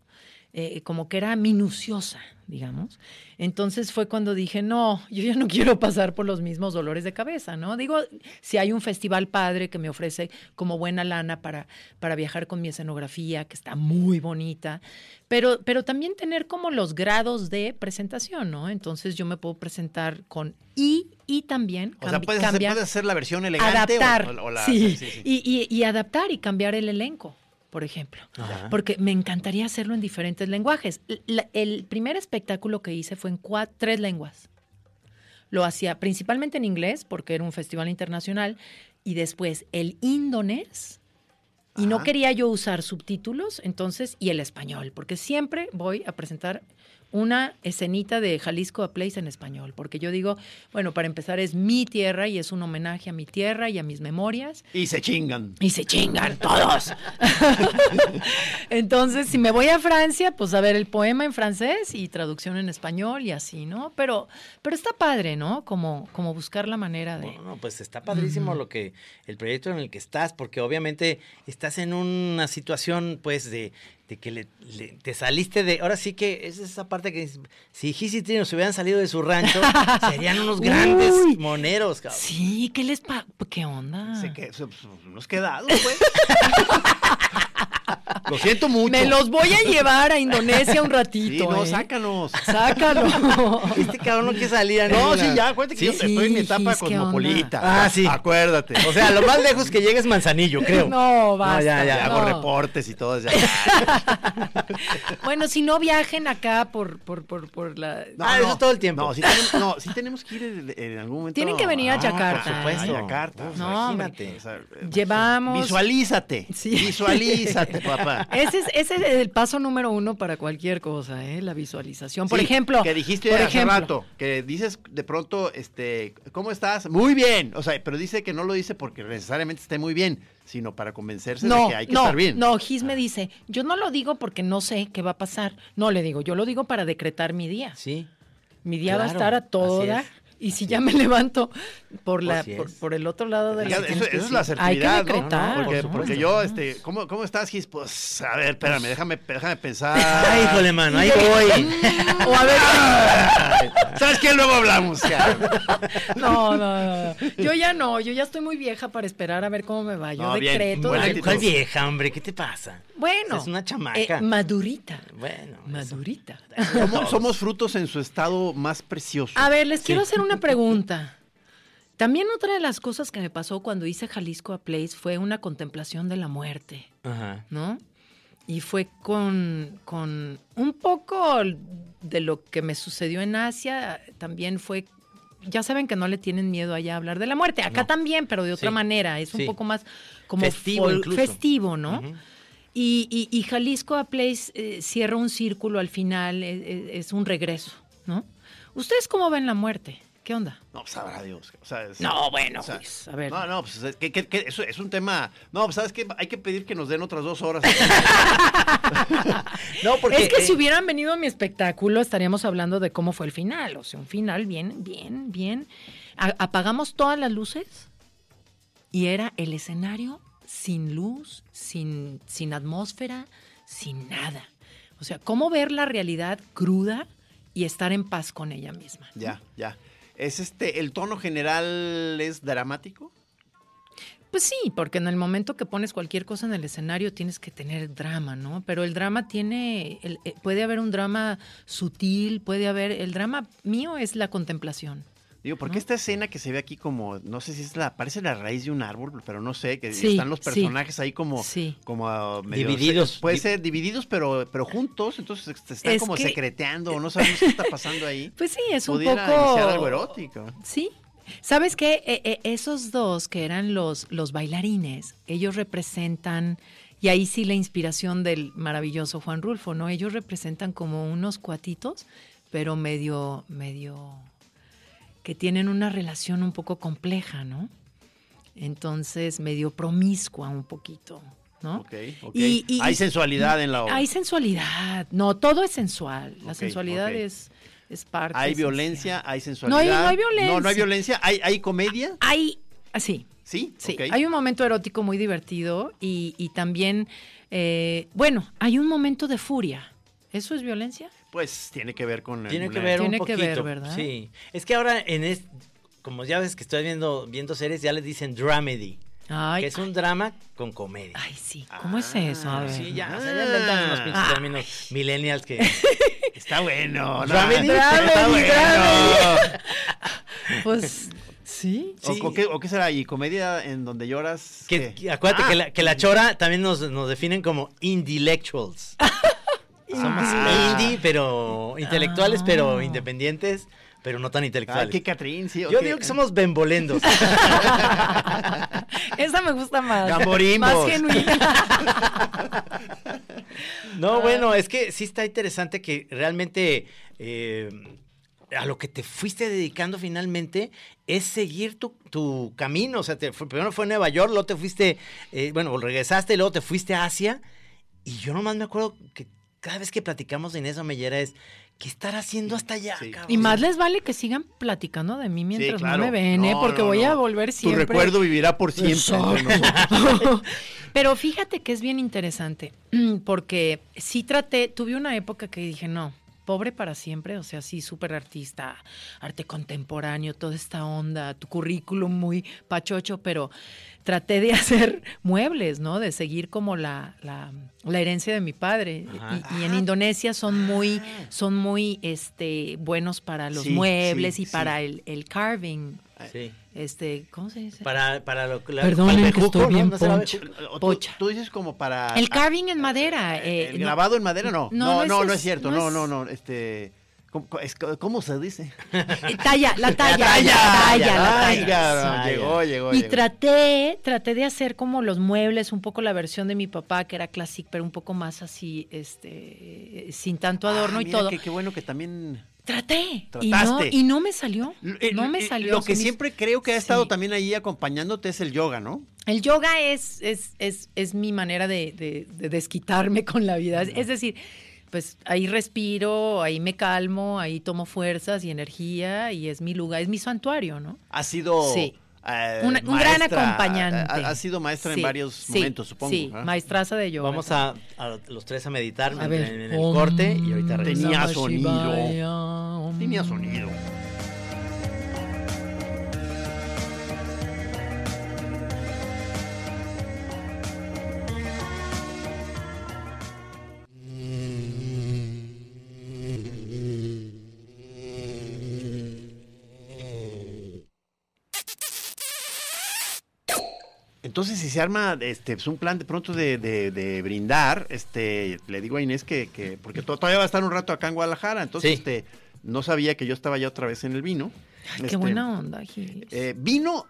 Speaker 6: eh, como que era minuciosa, digamos. Entonces fue cuando dije, no, yo ya no quiero pasar por los mismos dolores de cabeza, ¿no? Digo, si hay un festival padre que me ofrece como buena lana para, para viajar con mi escenografía, que está muy bonita, pero, pero también tener como los grados de presentación, ¿no? Entonces yo me puedo presentar con y, y también
Speaker 3: O sea, puedes hacer,
Speaker 6: cambiar-
Speaker 3: puedes hacer la versión elegante o-
Speaker 6: adaptar.
Speaker 3: o, o la-
Speaker 6: sí,
Speaker 3: sí, sí.
Speaker 6: Y, y- y adaptar y cambiar el elenco, por ejemplo.
Speaker 5: Ajá.
Speaker 6: Porque me encantaría hacerlo en diferentes lenguajes. La- el primer espectáculo que hice fue en tres lenguas. Lo hacía principalmente en inglés, porque era un festival internacional, y después el indonés. Y no quería yo usar subtítulos, entonces, y el español, porque siempre voy a presentar una escenita de Jalisco a Place en español, porque yo digo, bueno, para empezar es mi tierra y es un homenaje a mi tierra y a mis memorias.
Speaker 3: Y se chingan.
Speaker 6: Y se chingan todos. Entonces, si me voy a Francia, pues a ver el poema en francés y traducción en español y así, ¿no? Pero, pero está padre, ¿no? Como, como buscar la manera de.
Speaker 5: No, no, pues está padrísimo lo que el proyecto en el que estás, porque obviamente estás en una situación, pues, de, de que le- le- te saliste de. Ahora sí que es esa parte que si Gis y Trino se hubieran salido de su rancho, serían unos grandes
Speaker 6: Uy.
Speaker 5: moneros, cabrón.
Speaker 6: Sí, ¿qué les pa ¿Qué onda?
Speaker 3: Se que, se- pues, unos quedados, pues. Lo siento mucho.
Speaker 6: Me los voy a llevar a Indonesia un
Speaker 3: Sí,
Speaker 6: ratito.
Speaker 3: no,
Speaker 6: ¿eh?
Speaker 3: sácanos.
Speaker 6: Sácalo.
Speaker 5: Este cabrón no quiere salir a
Speaker 3: No,
Speaker 5: ninguna-
Speaker 3: sí, ya, acuérdate que yo
Speaker 6: Sí,
Speaker 3: estoy en mi etapa
Speaker 6: Gis, ¿qué
Speaker 3: cosmopolita.
Speaker 5: onda? Ah, sí.
Speaker 3: Acuérdate.
Speaker 5: O sea, lo más lejos que llega es Manzanillo, creo.
Speaker 6: No, basta.
Speaker 5: ya, ya,
Speaker 3: Ya hago
Speaker 6: no.
Speaker 3: reportes y todo. Ya.
Speaker 6: Bueno, si no viajen acá por, por, por, por la.
Speaker 3: No,
Speaker 5: Ah, eso todo el tiempo.
Speaker 3: No, sí tenemos, no, sí tenemos que ir en, en algún momento.
Speaker 6: Tienen que venir a
Speaker 3: Ah,
Speaker 6: Yakarta.
Speaker 3: Por supuesto. A Yakarta.
Speaker 6: No, hombre.
Speaker 5: imagínate.
Speaker 3: O sea, eh,
Speaker 6: Llevamos-
Speaker 3: Visualízate.
Speaker 6: Sí.
Speaker 3: Visualízate, papá.
Speaker 6: Ese es, ese es el paso número uno para cualquier cosa, ¿eh? la visualización. Por
Speaker 3: Sí,
Speaker 6: ejemplo,
Speaker 3: Que dijiste
Speaker 6: por
Speaker 3: hace
Speaker 6: ejemplo,
Speaker 3: rato, que dices de pronto, este, ¿cómo estás? Muy bien. O sea, pero dice que no lo dice porque necesariamente esté muy bien, sino para convencerse
Speaker 6: No,
Speaker 3: de que hay que
Speaker 6: no,
Speaker 3: estar bien.
Speaker 6: no, Gis me dice, yo no lo digo porque no sé qué va a pasar. No le digo, yo lo digo para decretar mi día.
Speaker 5: Sí.
Speaker 6: Mi día va a estar a toda. Y si ya me levanto por la por, el otro lado de la
Speaker 3: eso, eso es la
Speaker 6: Hay que decretar.
Speaker 3: Porque,
Speaker 5: por
Speaker 3: porque
Speaker 5: supuesto.
Speaker 3: yo, este, ¿cómo, ¿cómo estás, Gis? Pues, a ver, espérame, déjame, déjame pensar.
Speaker 5: Ay, híjole, mano, ahí voy.
Speaker 6: O a ver,
Speaker 3: ¿Sabes qué? Luego hablamos. ya.
Speaker 6: no, no, no. Yo ya no, yo ya estoy muy vieja para esperar a ver cómo me va. Yo
Speaker 3: No, bien,
Speaker 6: decreto.
Speaker 3: actitud.
Speaker 5: ¿Cuál vieja, hombre? ¿Qué te pasa?
Speaker 6: Bueno.
Speaker 5: Es una chamaca.
Speaker 6: eh, madurita.
Speaker 5: Bueno.
Speaker 6: Madurita.
Speaker 3: Somos, somos frutos en su estado más precioso.
Speaker 6: A ver, les quiero hacer una pregunta. También otra de las cosas que me pasó cuando hice Jalisco a Place fue una contemplación de la muerte,
Speaker 5: Ajá.
Speaker 6: ¿no? Y fue con, con un poco de lo que me sucedió en Asia, también fue, ya saben que no le tienen miedo allá a hablar de la muerte, acá
Speaker 5: No.
Speaker 6: también, pero de otra
Speaker 5: Sí,
Speaker 6: manera, es un poco más como
Speaker 5: Festivo
Speaker 6: ¿no? Y, y- y Jalisco a Place eh, cierra un círculo al final, es, es- es un regreso, ¿no? ¿Ustedes cómo ven la muerte? ¿Qué onda?
Speaker 3: No, pues sabrá Dios. O sea, es-
Speaker 6: No, bueno,
Speaker 3: o sea,
Speaker 6: pues, a ver.
Speaker 3: No, no, pues es, que, que- que eso es un tema. No, pues sabes que hay que pedir que nos den otras dos horas.
Speaker 5: No, porque.
Speaker 6: es que
Speaker 5: eh,
Speaker 6: si hubieran venido a mi espectáculo, estaríamos hablando de cómo fue el final. O sea, un final bien, bien, bien. A- apagamos todas las luces y era el escenario sin luz, sin, sin atmósfera, sin nada. O sea, cómo ver la realidad cruda y estar en paz con ella misma.
Speaker 3: ya, ya. Es este, el tono general es dramático.
Speaker 6: Pues sí, porque en el momento que pones cualquier cosa en el escenario tienes que tener drama, ¿no? Pero el drama tiene, el- eh, puede haber un drama sutil, puede haber, el drama mío es la contemplación.
Speaker 3: Digo, porque esta escena que se ve aquí como, no sé si es la, parece la raíz de un árbol, pero no sé, que
Speaker 6: Sí,
Speaker 3: están los
Speaker 6: sí.
Speaker 3: personajes ahí como,
Speaker 6: Sí.
Speaker 3: como ah, medio-
Speaker 5: Divididos.
Speaker 3: Puede
Speaker 5: Di-
Speaker 3: ser divididos, pero, pero juntos, entonces se están
Speaker 6: Es
Speaker 3: como
Speaker 6: que-
Speaker 3: secreteando, no sabemos qué está pasando ahí.
Speaker 6: Pues sí, es un poco...
Speaker 3: iniciar algo erótico.
Speaker 6: Sí. ¿Sabes qué? Eh, eh, esos dos que eran los, los bailarines, ellos representan, y ahí sí la inspiración del maravilloso Juan Rulfo, ¿no? Ellos representan como unos cuatitos, pero medio, medio, que tienen una relación un poco compleja, ¿no? Entonces, medio promiscua un poquito, ¿no?
Speaker 3: Ok, ok.
Speaker 6: Y- y-
Speaker 3: hay sensualidad en la obra.
Speaker 6: Hay sensualidad. No, todo es sensual. La sensualidad es, es parte.
Speaker 3: Hay
Speaker 6: esencial.
Speaker 3: violencia, hay
Speaker 6: No
Speaker 3: sensualidad.
Speaker 6: hay, no hay
Speaker 3: No, no hay
Speaker 6: violencia.
Speaker 3: violencia. ¿Hay, hay comedia?
Speaker 6: Hay, sí,
Speaker 3: Sí,
Speaker 6: sí. Hay un momento erótico muy divertido y, y también, eh, bueno, hay un momento de furia. ¿Eso es violencia?
Speaker 3: Pues tiene que ver con...
Speaker 5: Tiene que
Speaker 3: una-
Speaker 5: ver
Speaker 6: Tiene
Speaker 5: un
Speaker 6: que
Speaker 5: poquito.
Speaker 6: ver, ¿verdad?
Speaker 5: Sí. Es que ahora en es como ya ves que estoy viendo viendo series ya les dicen dramedy,
Speaker 6: Ay,
Speaker 5: que es un drama con comedia.
Speaker 6: ay, sí. ¿Cómo es eso? A ver.
Speaker 5: Sí, ya, o sea, ya inventan unos pinches
Speaker 6: Ah.
Speaker 5: términos millennials que
Speaker 3: Está bueno. ¿no?
Speaker 5: Dramedy,
Speaker 3: Está
Speaker 6: dramedy,
Speaker 3: bueno.
Speaker 6: Pues, sí.
Speaker 3: O,
Speaker 5: Sí.
Speaker 3: o qué, o qué será? ¿Y comedia en donde lloras?
Speaker 5: que, que acuérdate
Speaker 3: Ah,
Speaker 5: que, la, que la chora también nos, nos definen como intellectuals. Somos
Speaker 3: Ah.
Speaker 5: indie, pero intelectuales,
Speaker 6: Ah.
Speaker 5: pero independientes, pero no tan
Speaker 3: Ay,
Speaker 5: intelectuales.
Speaker 3: qué Catrín, sí.
Speaker 5: Yo digo que somos bembolendos.
Speaker 6: Esa me gusta más.
Speaker 3: Gamborimbos.
Speaker 6: Más genuina.
Speaker 5: No, bueno, es que sí está interesante que realmente eh, a lo que te fuiste dedicando finalmente es seguir tu, tu camino. O sea, te fue- primero fue Nueva York, luego te fuiste, eh, bueno, regresaste, luego te fuiste a Asia. Y yo nomás me acuerdo que cada vez que platicamos de Inés Omellera es, ¿qué estar haciendo hasta allá?
Speaker 3: Sí.
Speaker 5: cabrón?
Speaker 6: Y más les vale que sigan platicando de mí mientras
Speaker 3: claro.
Speaker 6: no me ven, ¿eh?
Speaker 3: No,
Speaker 6: Porque
Speaker 3: no,
Speaker 6: voy a volver
Speaker 3: Tu
Speaker 6: siempre.
Speaker 3: recuerdo vivirá por siempre.
Speaker 6: Pero fíjate que es bien interesante, porque sí traté, tuve una época que dije, no, pobre para siempre, o sea, sí, súper artista, arte contemporáneo, toda esta onda, tu currículum muy pachocho, pero traté de hacer muebles, ¿no? De seguir como la, la, la herencia de mi padre. Y, y en Indonesia son muy, son muy este, buenos para los
Speaker 3: Sí,
Speaker 6: muebles
Speaker 3: sí,
Speaker 6: y para el, el carving.
Speaker 5: Sí.
Speaker 6: Este, ¿cómo se dice?
Speaker 5: Para, para lo la-
Speaker 6: Perdonen
Speaker 5: para el
Speaker 6: que estoy bien
Speaker 5: ¿No
Speaker 3: tú,
Speaker 6: Pocha.
Speaker 3: tú dices como para...
Speaker 6: El carving en madera.
Speaker 3: ah,
Speaker 6: eh,
Speaker 3: ¿El
Speaker 6: no-
Speaker 3: grabado en madera? No.
Speaker 6: No,
Speaker 3: No,
Speaker 6: no
Speaker 3: no,
Speaker 6: es
Speaker 3: no,
Speaker 6: es-
Speaker 3: es cierto.
Speaker 6: no
Speaker 3: No,
Speaker 6: es-
Speaker 3: no, no. Este... ¿Cómo, se dice?
Speaker 6: Talla, la talla, la
Speaker 5: talla,
Speaker 6: talla, la
Speaker 3: Ay,
Speaker 6: talla.
Speaker 3: llegó, llegó,
Speaker 6: Y
Speaker 3: llegó.
Speaker 6: traté, traté de hacer como los muebles, un poco la versión de mi papá, que era classic, pero un poco más así, este, sin tanto adorno
Speaker 3: Ah,
Speaker 6: y
Speaker 3: mira,
Speaker 6: todo.
Speaker 3: Qué, bueno que también...
Speaker 6: Traté. Y no,
Speaker 3: Trataste.
Speaker 6: y no me salió.
Speaker 3: Eh,
Speaker 6: No me
Speaker 3: eh,
Speaker 6: salió.
Speaker 3: Lo que siempre creo que ha estado
Speaker 6: Sí.
Speaker 3: también ahí acompañándote es el yoga, ¿no?
Speaker 6: El yoga es, es, es, es mi manera de, de- de desquitarme con la vida. Es decir, pues ahí respiro, ahí me calmo, ahí tomo fuerzas y energía y es mi lugar, es mi santuario, ¿no?
Speaker 3: Ha sido...
Speaker 6: Sí.
Speaker 3: eh,
Speaker 6: Un, un gran acompañante.
Speaker 3: Ha, ha sido maestra
Speaker 6: Sí,
Speaker 3: en varios
Speaker 6: sí,
Speaker 3: momentos, supongo.
Speaker 6: Sí,
Speaker 3: ¿ah?
Speaker 6: maestraza de yoga.
Speaker 5: Vamos a, a los tres a meditar
Speaker 6: A
Speaker 5: en,
Speaker 6: ver.
Speaker 5: en el corte y ahorita regresamos.
Speaker 3: Tenía sonido. Tenía sonido. Entonces, si se arma este, pues, un plan de pronto de, de- de brindar, este, le digo a Inés que, que- porque to- todavía va a estar un rato acá en Guadalajara, entonces
Speaker 5: Sí.
Speaker 3: este, no sabía que yo estaba ya otra vez en el vino.
Speaker 6: Ay, qué
Speaker 3: Este,
Speaker 6: buena onda, Gis.
Speaker 3: eh, vino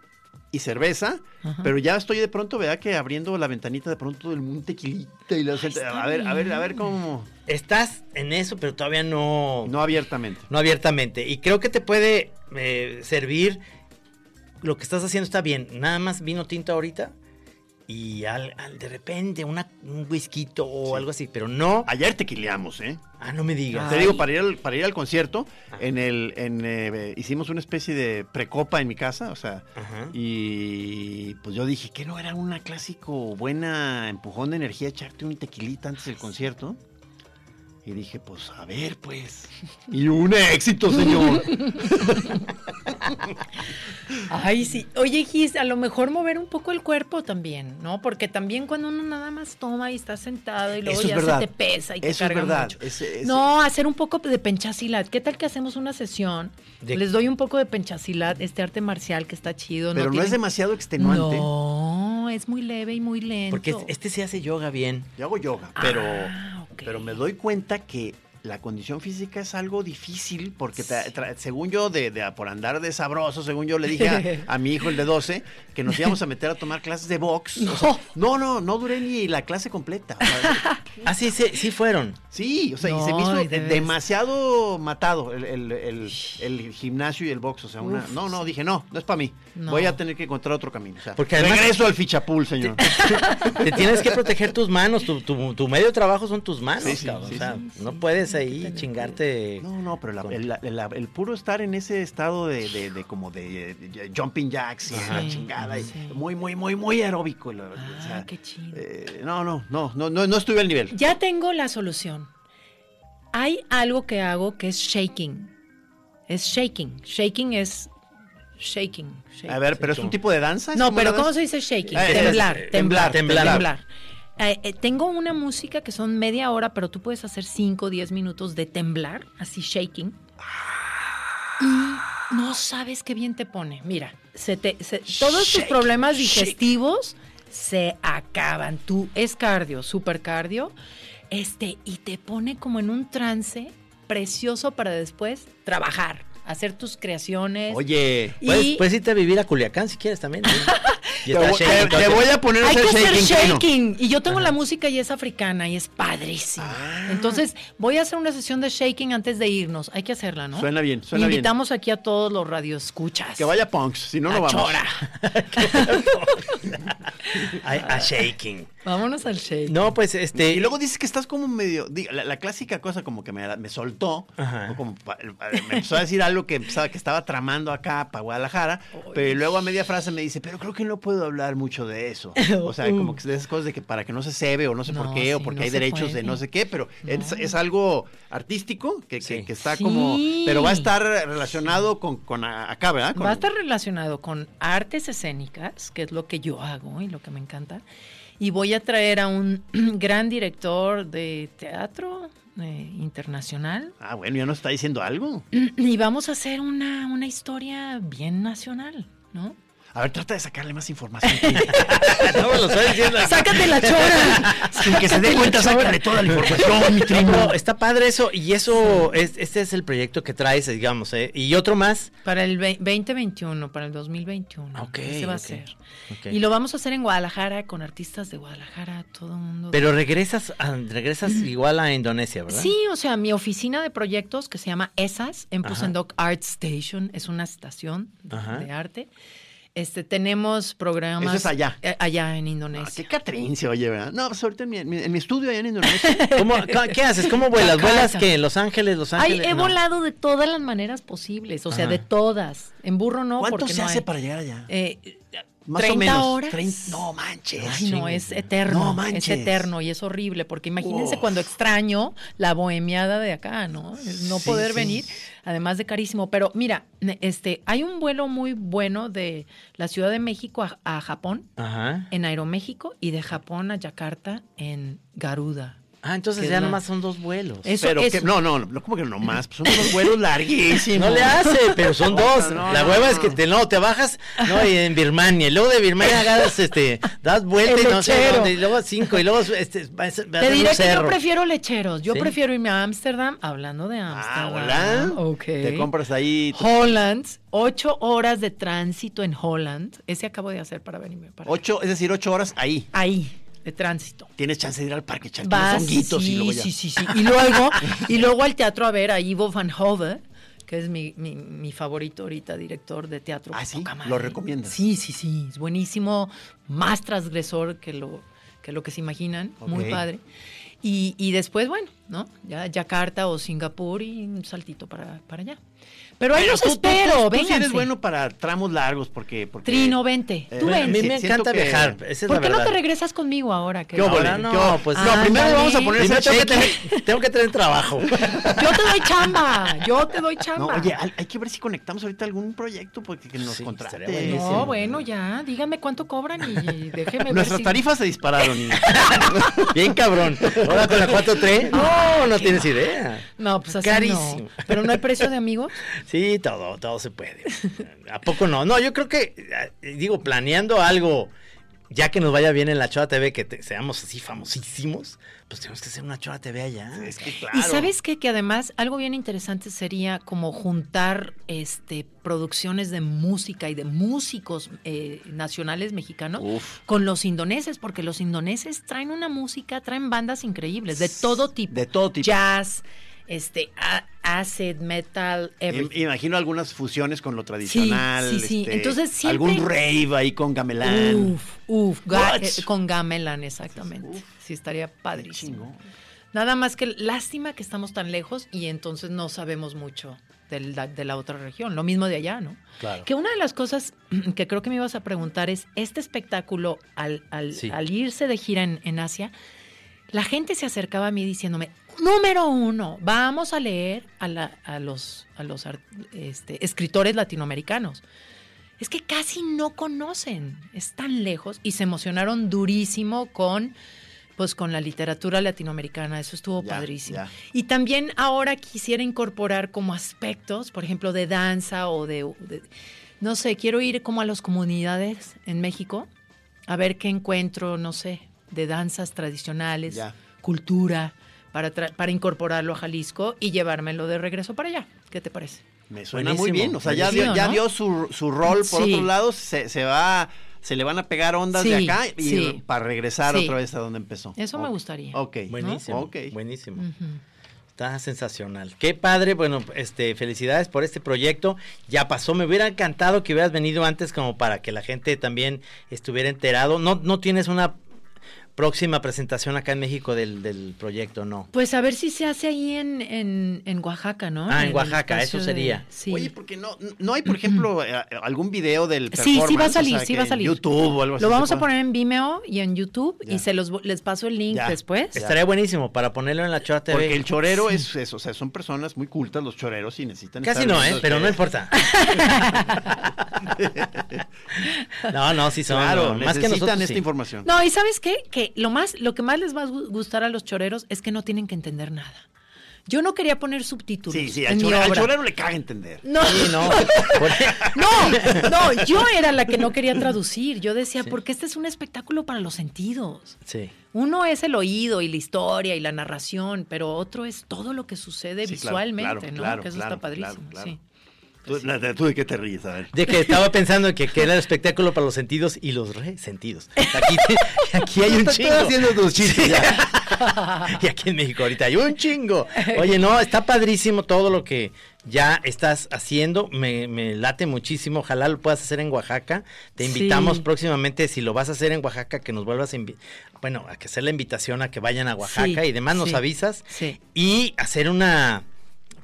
Speaker 3: y cerveza,
Speaker 6: Ajá.
Speaker 3: pero ya estoy de pronto, ¿verdad? Que abriendo la ventanita de pronto del un tequilita y la gente,
Speaker 6: está
Speaker 3: a ver, a ver, a ver cómo,
Speaker 5: Estás en eso, pero todavía no,
Speaker 3: no abiertamente.
Speaker 5: no abiertamente. Y creo que te puede eh, servir. Lo que estás haciendo está bien. Nada más vino tinto ahorita. Y al, al- de repente una, un whisky o
Speaker 3: Sí.
Speaker 5: algo así. Pero no.
Speaker 3: Ayer tequileamos, ¿eh?
Speaker 5: Ah, no me digas.
Speaker 3: Te digo, para ir al, para ir al concierto,
Speaker 5: Ajá.
Speaker 3: en el, en, eh, hicimos una especie de precopa en mi casa, o sea,
Speaker 5: Ajá.
Speaker 3: y pues yo dije, que no era una clásico buena empujón de energía echarte un tequilita antes del concierto? Y dije, pues a ver, pues. Y un éxito, señor.
Speaker 6: Ay, sí. Oye, Gis, a lo mejor mover un poco el cuerpo también, ¿no? Porque también cuando uno nada más toma y está sentado y luego
Speaker 3: Eso
Speaker 6: ya
Speaker 3: verdad.
Speaker 6: se te pesa y te
Speaker 3: Eso es
Speaker 6: carga
Speaker 3: verdad.
Speaker 6: mucho.
Speaker 3: Ese- ese-
Speaker 6: No, hacer un poco de penchasilat. ¿Qué tal que hacemos una sesión?
Speaker 5: De-
Speaker 6: Les doy un poco de penchasilat, este arte marcial que está chido.
Speaker 3: Pero no, es
Speaker 6: tienen-
Speaker 3: demasiado extenuante.
Speaker 6: No, es muy leve y muy lento.
Speaker 5: Porque este, se hace yoga bien.
Speaker 3: Yo hago yoga, pero,
Speaker 6: Ah, ok.
Speaker 3: Pero me doy cuenta que la condición física es algo difícil porque tra- tra- según yo, de, de- por andar de sabroso, según yo le dije a, a mi hijo, el de 12, que nos íbamos a meter a tomar clases de box. O sea, no, no, no duré ni la clase completa. O sea,
Speaker 5: Ah, sí, sí, sí fueron.
Speaker 3: sí, o sea, y se me
Speaker 6: No,
Speaker 3: hizo demasiado matado el, el- el- el gimnasio y el box. O sea, una,
Speaker 6: Uf.
Speaker 3: no, no, dije, no, no es para mí.
Speaker 6: No.
Speaker 3: Voy a tener que encontrar otro camino. O sea,
Speaker 5: Porque además-
Speaker 3: regreso al fichapul, señor.
Speaker 5: Te tienes que proteger tus manos. Tu, tu- tu medio de trabajo son tus manos,
Speaker 3: Sí, sí,
Speaker 5: cabrón.
Speaker 3: sí,
Speaker 5: o sea,
Speaker 6: sí,
Speaker 5: no
Speaker 6: sí.
Speaker 5: Puedes ahí chingarte.
Speaker 3: No, no, pero la-
Speaker 5: con-
Speaker 3: el, la- la- el puro estar en ese estado de, de- de como de, de jumping jacks y
Speaker 5: Ajá.
Speaker 3: la chingada, y
Speaker 6: Sí.
Speaker 3: muy, muy, muy, muy aeróbico. o
Speaker 6: Ah,
Speaker 3: sea,
Speaker 6: qué chido.
Speaker 3: eh, no, no, no, no, no, no estuve al nivel.
Speaker 6: Ya tengo la solución. Hay algo que hago que es shaking. Es shaking. Shaking es shaking. shaking.
Speaker 3: A ver, pero es un tipo de danza. ¿Es
Speaker 6: No,
Speaker 3: como
Speaker 6: pero ¿cómo se dice shaking?
Speaker 3: Eh,
Speaker 6: temblar,
Speaker 3: es-
Speaker 6: temblar,
Speaker 3: temblar,
Speaker 6: temblar. Eh, eh, tengo una música que son media hora, pero tú puedes hacer 5 o 10 minutos de temblar, así shaking. Y no sabes qué bien te pone. Mira, se te, se- todos tus problemas
Speaker 3: shake.
Speaker 6: digestivos se acaban. Tú es cardio, super cardio, este, y te pone como en un trance precioso para después trabajar, hacer tus creaciones.
Speaker 3: Oye,
Speaker 6: Y-
Speaker 5: Puedes, puedes irte a vivir a Culiacán si quieres también. ¿sí? Y
Speaker 3: te,
Speaker 5: shaking
Speaker 3: te- te voy a poner a
Speaker 6: Hay que
Speaker 3: hacer
Speaker 6: hacer
Speaker 3: shaking. Trino.
Speaker 6: shaking. Y yo tengo la música y es africana y es padrísima.
Speaker 3: Ah.
Speaker 6: Entonces, voy a hacer una sesión de shaking antes de irnos. Hay que hacerla, ¿no?
Speaker 3: Suena bien, suena bien.
Speaker 6: Invitamos aquí a todos los radioescuchas.
Speaker 3: Que vaya punks, si no,
Speaker 6: a
Speaker 3: no vamos.
Speaker 6: Chora.
Speaker 5: A, a shaking.
Speaker 6: Vámonos al shaking.
Speaker 5: No, pues este.
Speaker 3: Y luego dices que estás como medio. La, la clásica cosa como que me, me soltó.
Speaker 5: Ajá.
Speaker 3: o como me empezó a decir algo que, empezaba, que estaba tramando acá para Guadalajara. Pero luego a media frase me dice, pero creo que no puedo hablar mucho de eso. O sea, como que de esas cosas de que para que no se cebe o no sé por
Speaker 6: No,
Speaker 3: qué, o
Speaker 6: sí,
Speaker 3: porque
Speaker 6: no
Speaker 3: hay derechos de
Speaker 6: puede.
Speaker 3: no sé qué. Pero es,
Speaker 6: No.
Speaker 3: es algo artístico que, que-
Speaker 5: Sí.
Speaker 3: que está
Speaker 6: Sí.
Speaker 3: como. Pero va a estar relacionado con, con acá, ¿verdad? Con-
Speaker 6: Va a estar relacionado con artes escénicas, que es lo que yo hago y lo que me encanta. Y voy a traer a un gran director de teatro eh, internacional.
Speaker 3: Ah, bueno, ya nos está diciendo algo.
Speaker 6: Y vamos a hacer una, una historia bien nacional, ¿no?
Speaker 3: A ver, trata de sacarle más información.
Speaker 5: no, lo estoy diciendo.
Speaker 6: ¡Sácate la chora!
Speaker 3: Sin que se dé cuenta, sácale toda la información, mi
Speaker 5: No,
Speaker 3: trino.
Speaker 5: está padre eso, y eso, es, este es el proyecto que traes, digamos, ¿eh? Y otro más.
Speaker 6: Para el ve- 2021, para el 2021.
Speaker 5: Ok,
Speaker 6: Ese va a ser. Y lo vamos a hacer en Guadalajara con artistas de Guadalajara, todo el mundo.
Speaker 5: Pero regresas, a- regresas igual a Indonesia, ¿verdad?
Speaker 6: Sí, o sea, mi oficina de proyectos que se llama ESAS, en Pusendok Art Station, es una estación de arte. Este, tenemos programas.
Speaker 3: Eso es allá.
Speaker 6: eh, allá en
Speaker 3: Ah,
Speaker 6: Indonesia.
Speaker 3: qué catrín se oye, ¿verdad? No, pues ahorita en mi, en mi- en mi estudio allá en Indonesia.
Speaker 5: ¿Cómo- ¿Qué haces? ¿Cómo vuelas? ¿Vuelas qué? ¿Los Ángeles? ¿Los
Speaker 6: Ay,
Speaker 5: Ángeles?
Speaker 6: he
Speaker 5: No.
Speaker 6: volado de todas las maneras posibles, o sea,
Speaker 5: Ajá.
Speaker 6: de todas. En burro no,
Speaker 3: ¿Cuánto
Speaker 6: porque
Speaker 3: se
Speaker 6: no
Speaker 3: hace
Speaker 6: hay.
Speaker 3: para llegar allá?
Speaker 6: Eh,
Speaker 3: Más
Speaker 6: 30
Speaker 3: o menos.
Speaker 6: horas.
Speaker 3: 30 no manches.
Speaker 6: Ay, no, es eterno.
Speaker 3: No manches.
Speaker 6: Es eterno y es horrible, porque imagínense
Speaker 3: Uf.
Speaker 6: cuando extraño la bohemiada de acá, ¿no? El No
Speaker 3: Sí,
Speaker 6: poder
Speaker 3: sí.
Speaker 6: venir, además de carísimo. Pero mira, este, hay un vuelo muy bueno de la Ciudad de México a, a Japón,
Speaker 5: Ajá.
Speaker 6: en Aeroméxico, y de Japón a Yakarta en Garuda.
Speaker 5: Ah, entonces ya
Speaker 6: la-
Speaker 5: nomás son dos vuelos.
Speaker 6: Eso,
Speaker 3: Pero
Speaker 6: eso.
Speaker 3: que, no, no, no, como que no más. Pues son unos vuelos larguísimos.
Speaker 5: No le hace, pero son dos.
Speaker 3: no,
Speaker 5: la hueva
Speaker 3: no.
Speaker 5: es que te, no, te bajas, no, y en Birmania, y luego de Birmania agarras, este, das vuelta
Speaker 6: El
Speaker 5: y no sé dónde, y luego cinco, y luego, este, vas, vas
Speaker 6: Te diré que yo prefiero lecheros. Yo
Speaker 5: ¿Sí?
Speaker 6: prefiero irme a Ámsterdam, hablando de
Speaker 3: Ah,
Speaker 6: Ámsterdam.
Speaker 3: hola.
Speaker 6: Ok.
Speaker 3: Te compras ahí
Speaker 6: Holland, ocho horas de tránsito en Holland. Ese acabo de hacer para venirme para acá.
Speaker 3: ocho, es decir, ocho horas ahí.
Speaker 6: Ahí, de tránsito.
Speaker 3: Tienes chance de ir al parque, echarte honguitos
Speaker 6: sí,
Speaker 3: y luego ya.
Speaker 6: sí, sí, sí. Y luego, y luego al teatro a ver a Ivo Van Hove, que es mi, mi, mi favorito ahorita, director de teatro.
Speaker 3: Ah, ¿sí? ¿Lo recomiendas?
Speaker 6: Sí, sí, sí. Es buenísimo, más transgresor que lo que, lo que se imaginan. Muy padre. Y, y después, bueno, ¿no? Ya Yakarta o Singapur y un saltito para, para allá. Pero ahí
Speaker 3: Pero
Speaker 6: los
Speaker 3: tú- tú- tú-
Speaker 6: espero,
Speaker 3: tú sí eres bueno para tramos largos porque... porque
Speaker 6: Trino, vente.
Speaker 3: Eh,
Speaker 6: Tú
Speaker 5: Bueno, a mí me encanta
Speaker 3: que-
Speaker 5: viajar, esa es
Speaker 6: ¿Por
Speaker 5: la
Speaker 6: qué no te regresas conmigo ahora? Que
Speaker 3: ¿Qué?
Speaker 5: Ahora no,
Speaker 3: ¿Qué óvole?
Speaker 5: pues-
Speaker 3: no, primero vamos a poner ese
Speaker 5: Primero tengo que, tener, tengo que tener trabajo.
Speaker 6: Yo te doy chamba, yo te doy
Speaker 3: No,
Speaker 6: chamba.
Speaker 3: oye, hay, que ver si conectamos ahorita algún proyecto porque que nos
Speaker 5: Sí,
Speaker 3: contrate.
Speaker 6: No, bueno, ya, díganme cuánto cobran y, déjeme ver
Speaker 3: Nuestras
Speaker 6: si-
Speaker 3: tarifas se dispararon. y-
Speaker 5: Bien cabrón. Ahora con la 4-3, no, no tienes idea.
Speaker 6: No, pues así
Speaker 5: Carísimo.
Speaker 6: no. Pero no hay precio de amigos.
Speaker 5: Sí, todo, todo se puede. ¿A poco no? No, yo creo que, eh, digo, planeando algo, ya que nos vaya bien en la Choa TV, que te- seamos así famosísimos, pues tenemos que hacer una Choa TV allá.
Speaker 3: Es que claro.
Speaker 6: Y sabes qué? que además algo bien interesante sería como juntar este producciones de música y de músicos eh, nacionales mexicanos
Speaker 3: Uf.
Speaker 6: con los indoneses, porque los indoneses traen una música, traen bandas increíbles de todo tipo.
Speaker 3: De todo tipo.
Speaker 6: Jazz, este, acid, metal, everything.
Speaker 3: Imagino algunas fusiones con lo tradicional.
Speaker 6: sí, sí.
Speaker 3: este,
Speaker 6: Entonces, siempre-
Speaker 3: Algún rave ahí con gamelán.
Speaker 6: Uf, uf, ga- eh, con gamelan, exactamente.
Speaker 3: Uf,
Speaker 6: sí, estaría padrísimo. Nada más que lástima que estamos tan lejos y entonces no sabemos mucho de la otra región. Lo mismo de allá, ¿no?
Speaker 5: Claro.
Speaker 6: Que una de las cosas que creo que me ibas a preguntar es, este espectáculo, al, al-
Speaker 5: Sí.
Speaker 6: al irse de gira en, en Asia, la gente se acercaba a mí diciéndome, número uno, vamos a leer a, la- a los, a los este, escritores latinoamericanos. Es que casi no conocen, es tan lejos y se emocionaron durísimo con pues con la literatura latinoamericana, eso estuvo padrísimo. Y también ahora quisiera incorporar como aspectos, por ejemplo, de danza o de, de- no sé, quiero ir como a las comunidades en México a ver qué encuentro, no sé, de danzas tradicionales,
Speaker 3: Ya.
Speaker 6: cultura, para, para incorporarlo a Jalisco y llevármelo de regreso para allá. ¿Qué te parece?
Speaker 3: Me suena muy bien. O sea, ya, dio, ya
Speaker 6: ¿no?
Speaker 3: dio su, su rol por
Speaker 6: Sí.
Speaker 3: otro lado. Se, se va, se le van a pegar ondas
Speaker 6: Sí,
Speaker 3: de acá y
Speaker 6: sí.
Speaker 3: para regresar
Speaker 6: Sí.
Speaker 3: otra vez a donde empezó.
Speaker 6: Eso me gustaría.
Speaker 3: Ok.
Speaker 5: Buenísimo.
Speaker 3: Ok.
Speaker 5: Buenísimo. Está sensacional. Qué padre, bueno, este, felicidades por este proyecto. Ya pasó, me hubiera encantado que hubieras venido antes como para que la gente también estuviera enterado. No, no tienes una próxima presentación acá en México del, del proyecto, no.
Speaker 6: Pues a ver si se hace ahí en, en, en Oaxaca, ¿no?
Speaker 5: Ah, en
Speaker 6: el
Speaker 5: Oaxaca, eso
Speaker 6: de-
Speaker 5: sería.
Speaker 6: sí.
Speaker 3: Oye, porque no, no hay, por ejemplo, eh, algún video del
Speaker 6: Sí, sí va a
Speaker 3: performance? O
Speaker 6: salir,
Speaker 3: sea,
Speaker 6: sí va a
Speaker 3: en
Speaker 6: salir.
Speaker 3: YouTube o algo así.
Speaker 6: Lo vamos a poner en Vimeo y en YouTube
Speaker 3: Ya.
Speaker 6: y se los les paso el link
Speaker 3: Ya.
Speaker 6: después.
Speaker 5: Estaría buenísimo para ponerlo en la Choa TV.
Speaker 3: Porque el chorero es, es, o sea, son personas muy cultas los choreros y necesitan
Speaker 5: Casi
Speaker 3: estar
Speaker 5: no, ¿eh? Pero
Speaker 3: que-
Speaker 5: no importa. no, no, sí son.
Speaker 3: Claro,
Speaker 5: no, más que
Speaker 3: necesitan
Speaker 5: nosotros.
Speaker 3: esta
Speaker 5: sí.
Speaker 3: información.
Speaker 6: No, y ¿sabes qué? Que lo más, lo que más les va a gu- gustar a los choreros es que no tienen que entender nada. Yo no quería poner subtítulos
Speaker 3: Sí, sí,
Speaker 6: en
Speaker 3: al, chorero le caga entender.
Speaker 6: No,
Speaker 5: Sí, no. Por-
Speaker 6: no, no, yo era la que no quería traducir. Yo decía, porque este es un espectáculo para los sentidos.
Speaker 5: Sí.
Speaker 6: Uno es el oído y la historia y la narración, pero otro es todo lo que sucede
Speaker 3: Sí, claro,
Speaker 6: visualmente,
Speaker 3: claro,
Speaker 6: ¿no?
Speaker 3: claro,
Speaker 6: que eso
Speaker 3: claro,
Speaker 6: está padrísimo,
Speaker 3: claro, claro.
Speaker 6: sí.
Speaker 3: ¿Tú, la- ¿Tú de qué te ríes? A ver.
Speaker 5: De que estaba pensando que, que era el espectáculo para los sentidos y los resentidos. Aquí, aquí hay un
Speaker 3: Estás
Speaker 5: chingo.
Speaker 3: haciendo tus chistes ya.
Speaker 5: y aquí en México ahorita hay un chingo. Oye, no, está padrísimo todo lo que ya estás haciendo. Me, me late muchísimo. Ojalá lo puedas hacer en Oaxaca. Te invitamos
Speaker 6: Sí.
Speaker 5: próximamente, si lo vas a hacer en Oaxaca, que nos vuelvas a bueno, a que hacer la invitación a que vayan a Oaxaca
Speaker 6: Sí,
Speaker 5: y demás, nos
Speaker 6: sí,
Speaker 5: avisas.
Speaker 6: sí.
Speaker 5: Y hacer una,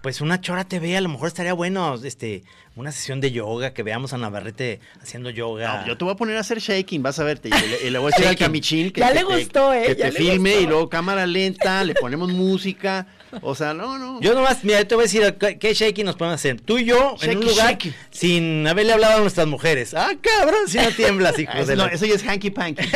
Speaker 5: pues una chora TV, a lo mejor estaría bueno, este, una sesión de yoga, que veamos a Navarrete haciendo yoga.
Speaker 3: No, yo te voy a poner a hacer shaking, vas a verte. Y le, y le voy a decir al camichín que
Speaker 6: Ya
Speaker 3: te-
Speaker 6: le
Speaker 3: te-
Speaker 6: gustó, ¿eh?
Speaker 3: Que
Speaker 6: Ya
Speaker 3: te
Speaker 6: le
Speaker 3: filme
Speaker 6: gustó.
Speaker 3: y luego cámara lenta, le ponemos música. O sea, no, no.
Speaker 5: Yo nomás, mira, yo te voy a decir qué, shaking nos podemos hacer. Tú y yo en un
Speaker 3: Shaky,
Speaker 5: lugar
Speaker 3: shaky.
Speaker 5: sin haberle hablado a nuestras mujeres. Ah, cabrón, si no tiemblas, hijo
Speaker 3: Eso,
Speaker 5: de
Speaker 3: no,
Speaker 5: la-
Speaker 3: eso ya es hanky panky.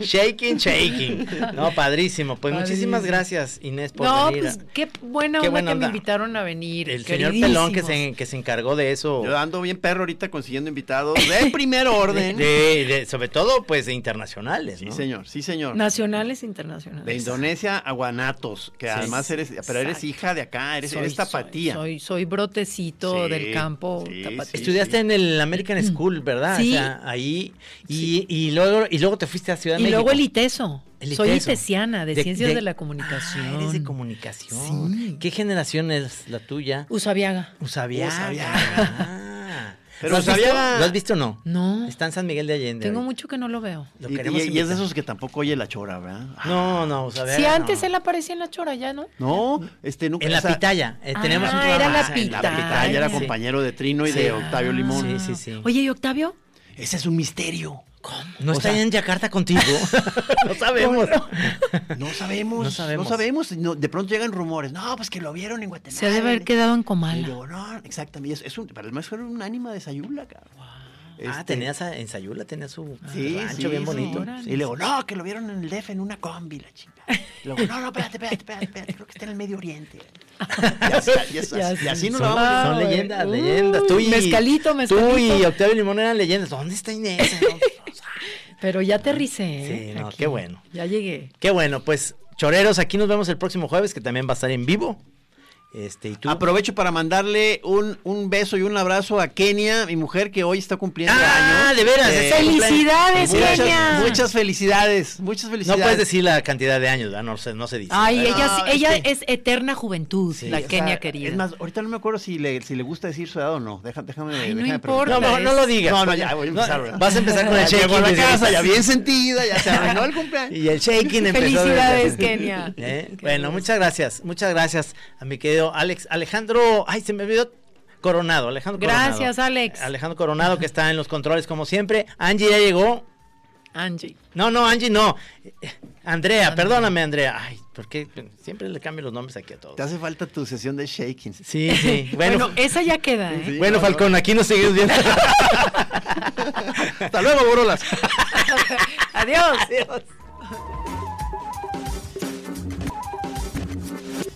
Speaker 5: Shaking, shaking. No, padrísimo. Pues muchísimas gracias, Inés, por
Speaker 6: No,
Speaker 5: venir.
Speaker 6: pues qué buena
Speaker 5: Qué
Speaker 6: onda que
Speaker 5: onda.
Speaker 6: me invitaron a venir.
Speaker 5: El señor Pelón que se,
Speaker 6: queridísimos.
Speaker 5: que se encargó de eso.
Speaker 3: Yo ando bien perro ahorita consiguiendo invitados de primer orden.
Speaker 5: De- de- sobre todo, pues, de internacionales,
Speaker 3: Sí,
Speaker 5: ¿no?
Speaker 3: señor, sí, señor.
Speaker 6: Nacionales e internacionales.
Speaker 3: De Indonesia a Guanatos, que
Speaker 5: Sí.
Speaker 3: además eres, pero eres
Speaker 6: Exacto.
Speaker 3: hija de acá, eres,
Speaker 6: Soy-
Speaker 3: eres tapatía.
Speaker 6: Soy, soy, soy brotecito
Speaker 3: Sí,
Speaker 6: del campo
Speaker 3: sí, sí.
Speaker 5: Estudiaste en el American School, ¿verdad?
Speaker 6: Sí.
Speaker 5: O sea, ahí. Y, y luego, y luego te fuiste a Ciudad de
Speaker 6: Y
Speaker 5: México.
Speaker 6: luego el ITESO.
Speaker 5: El
Speaker 6: Soy itesiana, de, Ciencias de, la Comunicación.
Speaker 5: Ah, eres de comunicación. ¿Qué generación es la tuya?
Speaker 6: Usabiaga.
Speaker 5: Usabiaga.
Speaker 3: Usabiaga.
Speaker 5: Ah.
Speaker 3: Pero
Speaker 5: ¿Lo has visto?
Speaker 3: Usabiaga-
Speaker 5: ¿Lo has visto o no?
Speaker 6: No.
Speaker 5: Está en San Miguel de Allende.
Speaker 6: Tengo mucho que no lo veo.
Speaker 5: Lo
Speaker 3: Y,
Speaker 5: queremos
Speaker 3: y- y es de esos que tampoco oye la chora, ¿verdad?
Speaker 5: No, no, Usabiaga.
Speaker 6: Si antes
Speaker 5: no.
Speaker 6: él aparecía en la chora, ya no.
Speaker 3: No, este nunca.
Speaker 5: En la pitaya. eh,
Speaker 6: Ah,
Speaker 5: tenemos un
Speaker 6: era la
Speaker 5: Ah, en
Speaker 3: La
Speaker 6: pitaya.
Speaker 3: pitaya era
Speaker 6: Sí.
Speaker 3: compañero de Trino y
Speaker 5: Sí.
Speaker 3: de Octavio Limón.
Speaker 5: Sí, sí, sí.
Speaker 6: Oye, ¿y Octavio?
Speaker 3: Ese es un misterio.
Speaker 5: ¿No
Speaker 3: o
Speaker 5: está
Speaker 3: sea-
Speaker 5: en Yakarta contigo? no sabemos.
Speaker 3: No sabemos,
Speaker 5: No
Speaker 3: no
Speaker 5: sabemos.
Speaker 3: no, de pronto llegan rumores. No, pues que lo vieron en Guatemala.
Speaker 6: Se ha de haber quedado en
Speaker 3: Y
Speaker 6: Comala.
Speaker 3: luego, no, exactamente. Es, es un, para el maestro era un ánima de Sayula, cabrón.
Speaker 5: Ah,
Speaker 3: Este,
Speaker 5: tenía esa- en Sayula, tenía su
Speaker 3: Sí,
Speaker 5: rancho
Speaker 3: sí,
Speaker 5: bien
Speaker 3: sí.
Speaker 5: bonito.
Speaker 3: Y luego, no, que lo vieron en el DF en una combi, la chingada. Y luego, no, no, espérate, espérate, espérate, espérate, creo que está en el Medio Oriente. Y así, y así-
Speaker 6: Ya
Speaker 3: y así
Speaker 6: sé.
Speaker 3: nos
Speaker 5: Son,
Speaker 3: la vamos a-
Speaker 5: son leyendas,
Speaker 6: uy,
Speaker 5: leyendas. Tú y,
Speaker 6: mezcalito,
Speaker 5: Tú
Speaker 6: mezcalito.
Speaker 5: y Octavio Limón eran leyendas. ¿Dónde está Inés?
Speaker 6: Pero ya aterricé. ¿eh?
Speaker 5: Sí, no,
Speaker 6: Aquí.
Speaker 5: qué bueno.
Speaker 6: Ya llegué.
Speaker 5: Qué bueno, pues, choreros, aquí nos vemos el próximo jueves, que también va a estar en vivo. Este, y tú.
Speaker 3: Aprovecho para mandarle un, un beso y un abrazo a Kenia, mi mujer que hoy está cumpliendo
Speaker 5: Ah,
Speaker 3: años.
Speaker 5: de veras,
Speaker 3: Eh,
Speaker 6: ¡Felicidades,
Speaker 3: muchas,
Speaker 6: Kenia!
Speaker 3: Muchas felicidades, muchas
Speaker 5: no
Speaker 3: felicidades.
Speaker 5: puedes decir la cantidad de años, no, se, no se dice.
Speaker 6: Ay,
Speaker 3: No,
Speaker 6: ella, sí-
Speaker 3: es
Speaker 6: ella
Speaker 3: que-
Speaker 6: es eterna juventud,
Speaker 5: Sí,
Speaker 6: la
Speaker 3: O sea,
Speaker 6: Kenia querida.
Speaker 3: Es más, ahorita no me acuerdo si le, si le gusta decir su edad o no. Deja- déjame,
Speaker 6: Ay, no
Speaker 3: déjame
Speaker 6: importa.
Speaker 5: no, no, no lo digas.
Speaker 3: No, no, ya voy a
Speaker 5: no,
Speaker 3: empezar.
Speaker 5: vas a empezar con el
Speaker 3: Llegó a la
Speaker 5: shaking.
Speaker 3: casa ya bien sentida, ya se arruinó el cumpleaños.
Speaker 5: Y el shaking empezó.
Speaker 6: Felicidades, Kenia.
Speaker 5: ¿Eh? Bueno, muchas gracias. Muchas gracias a mi querido Alex. Alejandro, ay, se me olvidó. Coronado, Alejandro Coronado.
Speaker 6: Gracias, Alex.
Speaker 5: Alejandro Coronado, que está en los controles como siempre. Angie ya llegó.
Speaker 6: Angie.
Speaker 5: No, no, Angie no. Andrea, perdóname, Andrea. Ay, porque siempre le cambio los nombres aquí a todos.
Speaker 3: Te hace falta tu sesión de shaking.
Speaker 5: Sí, sí. Bueno,
Speaker 6: Bueno, esa ya queda, ¿eh?
Speaker 3: Sí.
Speaker 5: bueno,
Speaker 3: no,
Speaker 5: Falcón, aquí nos seguimos viendo.
Speaker 3: Hasta luego, Borolas.
Speaker 6: Adiós.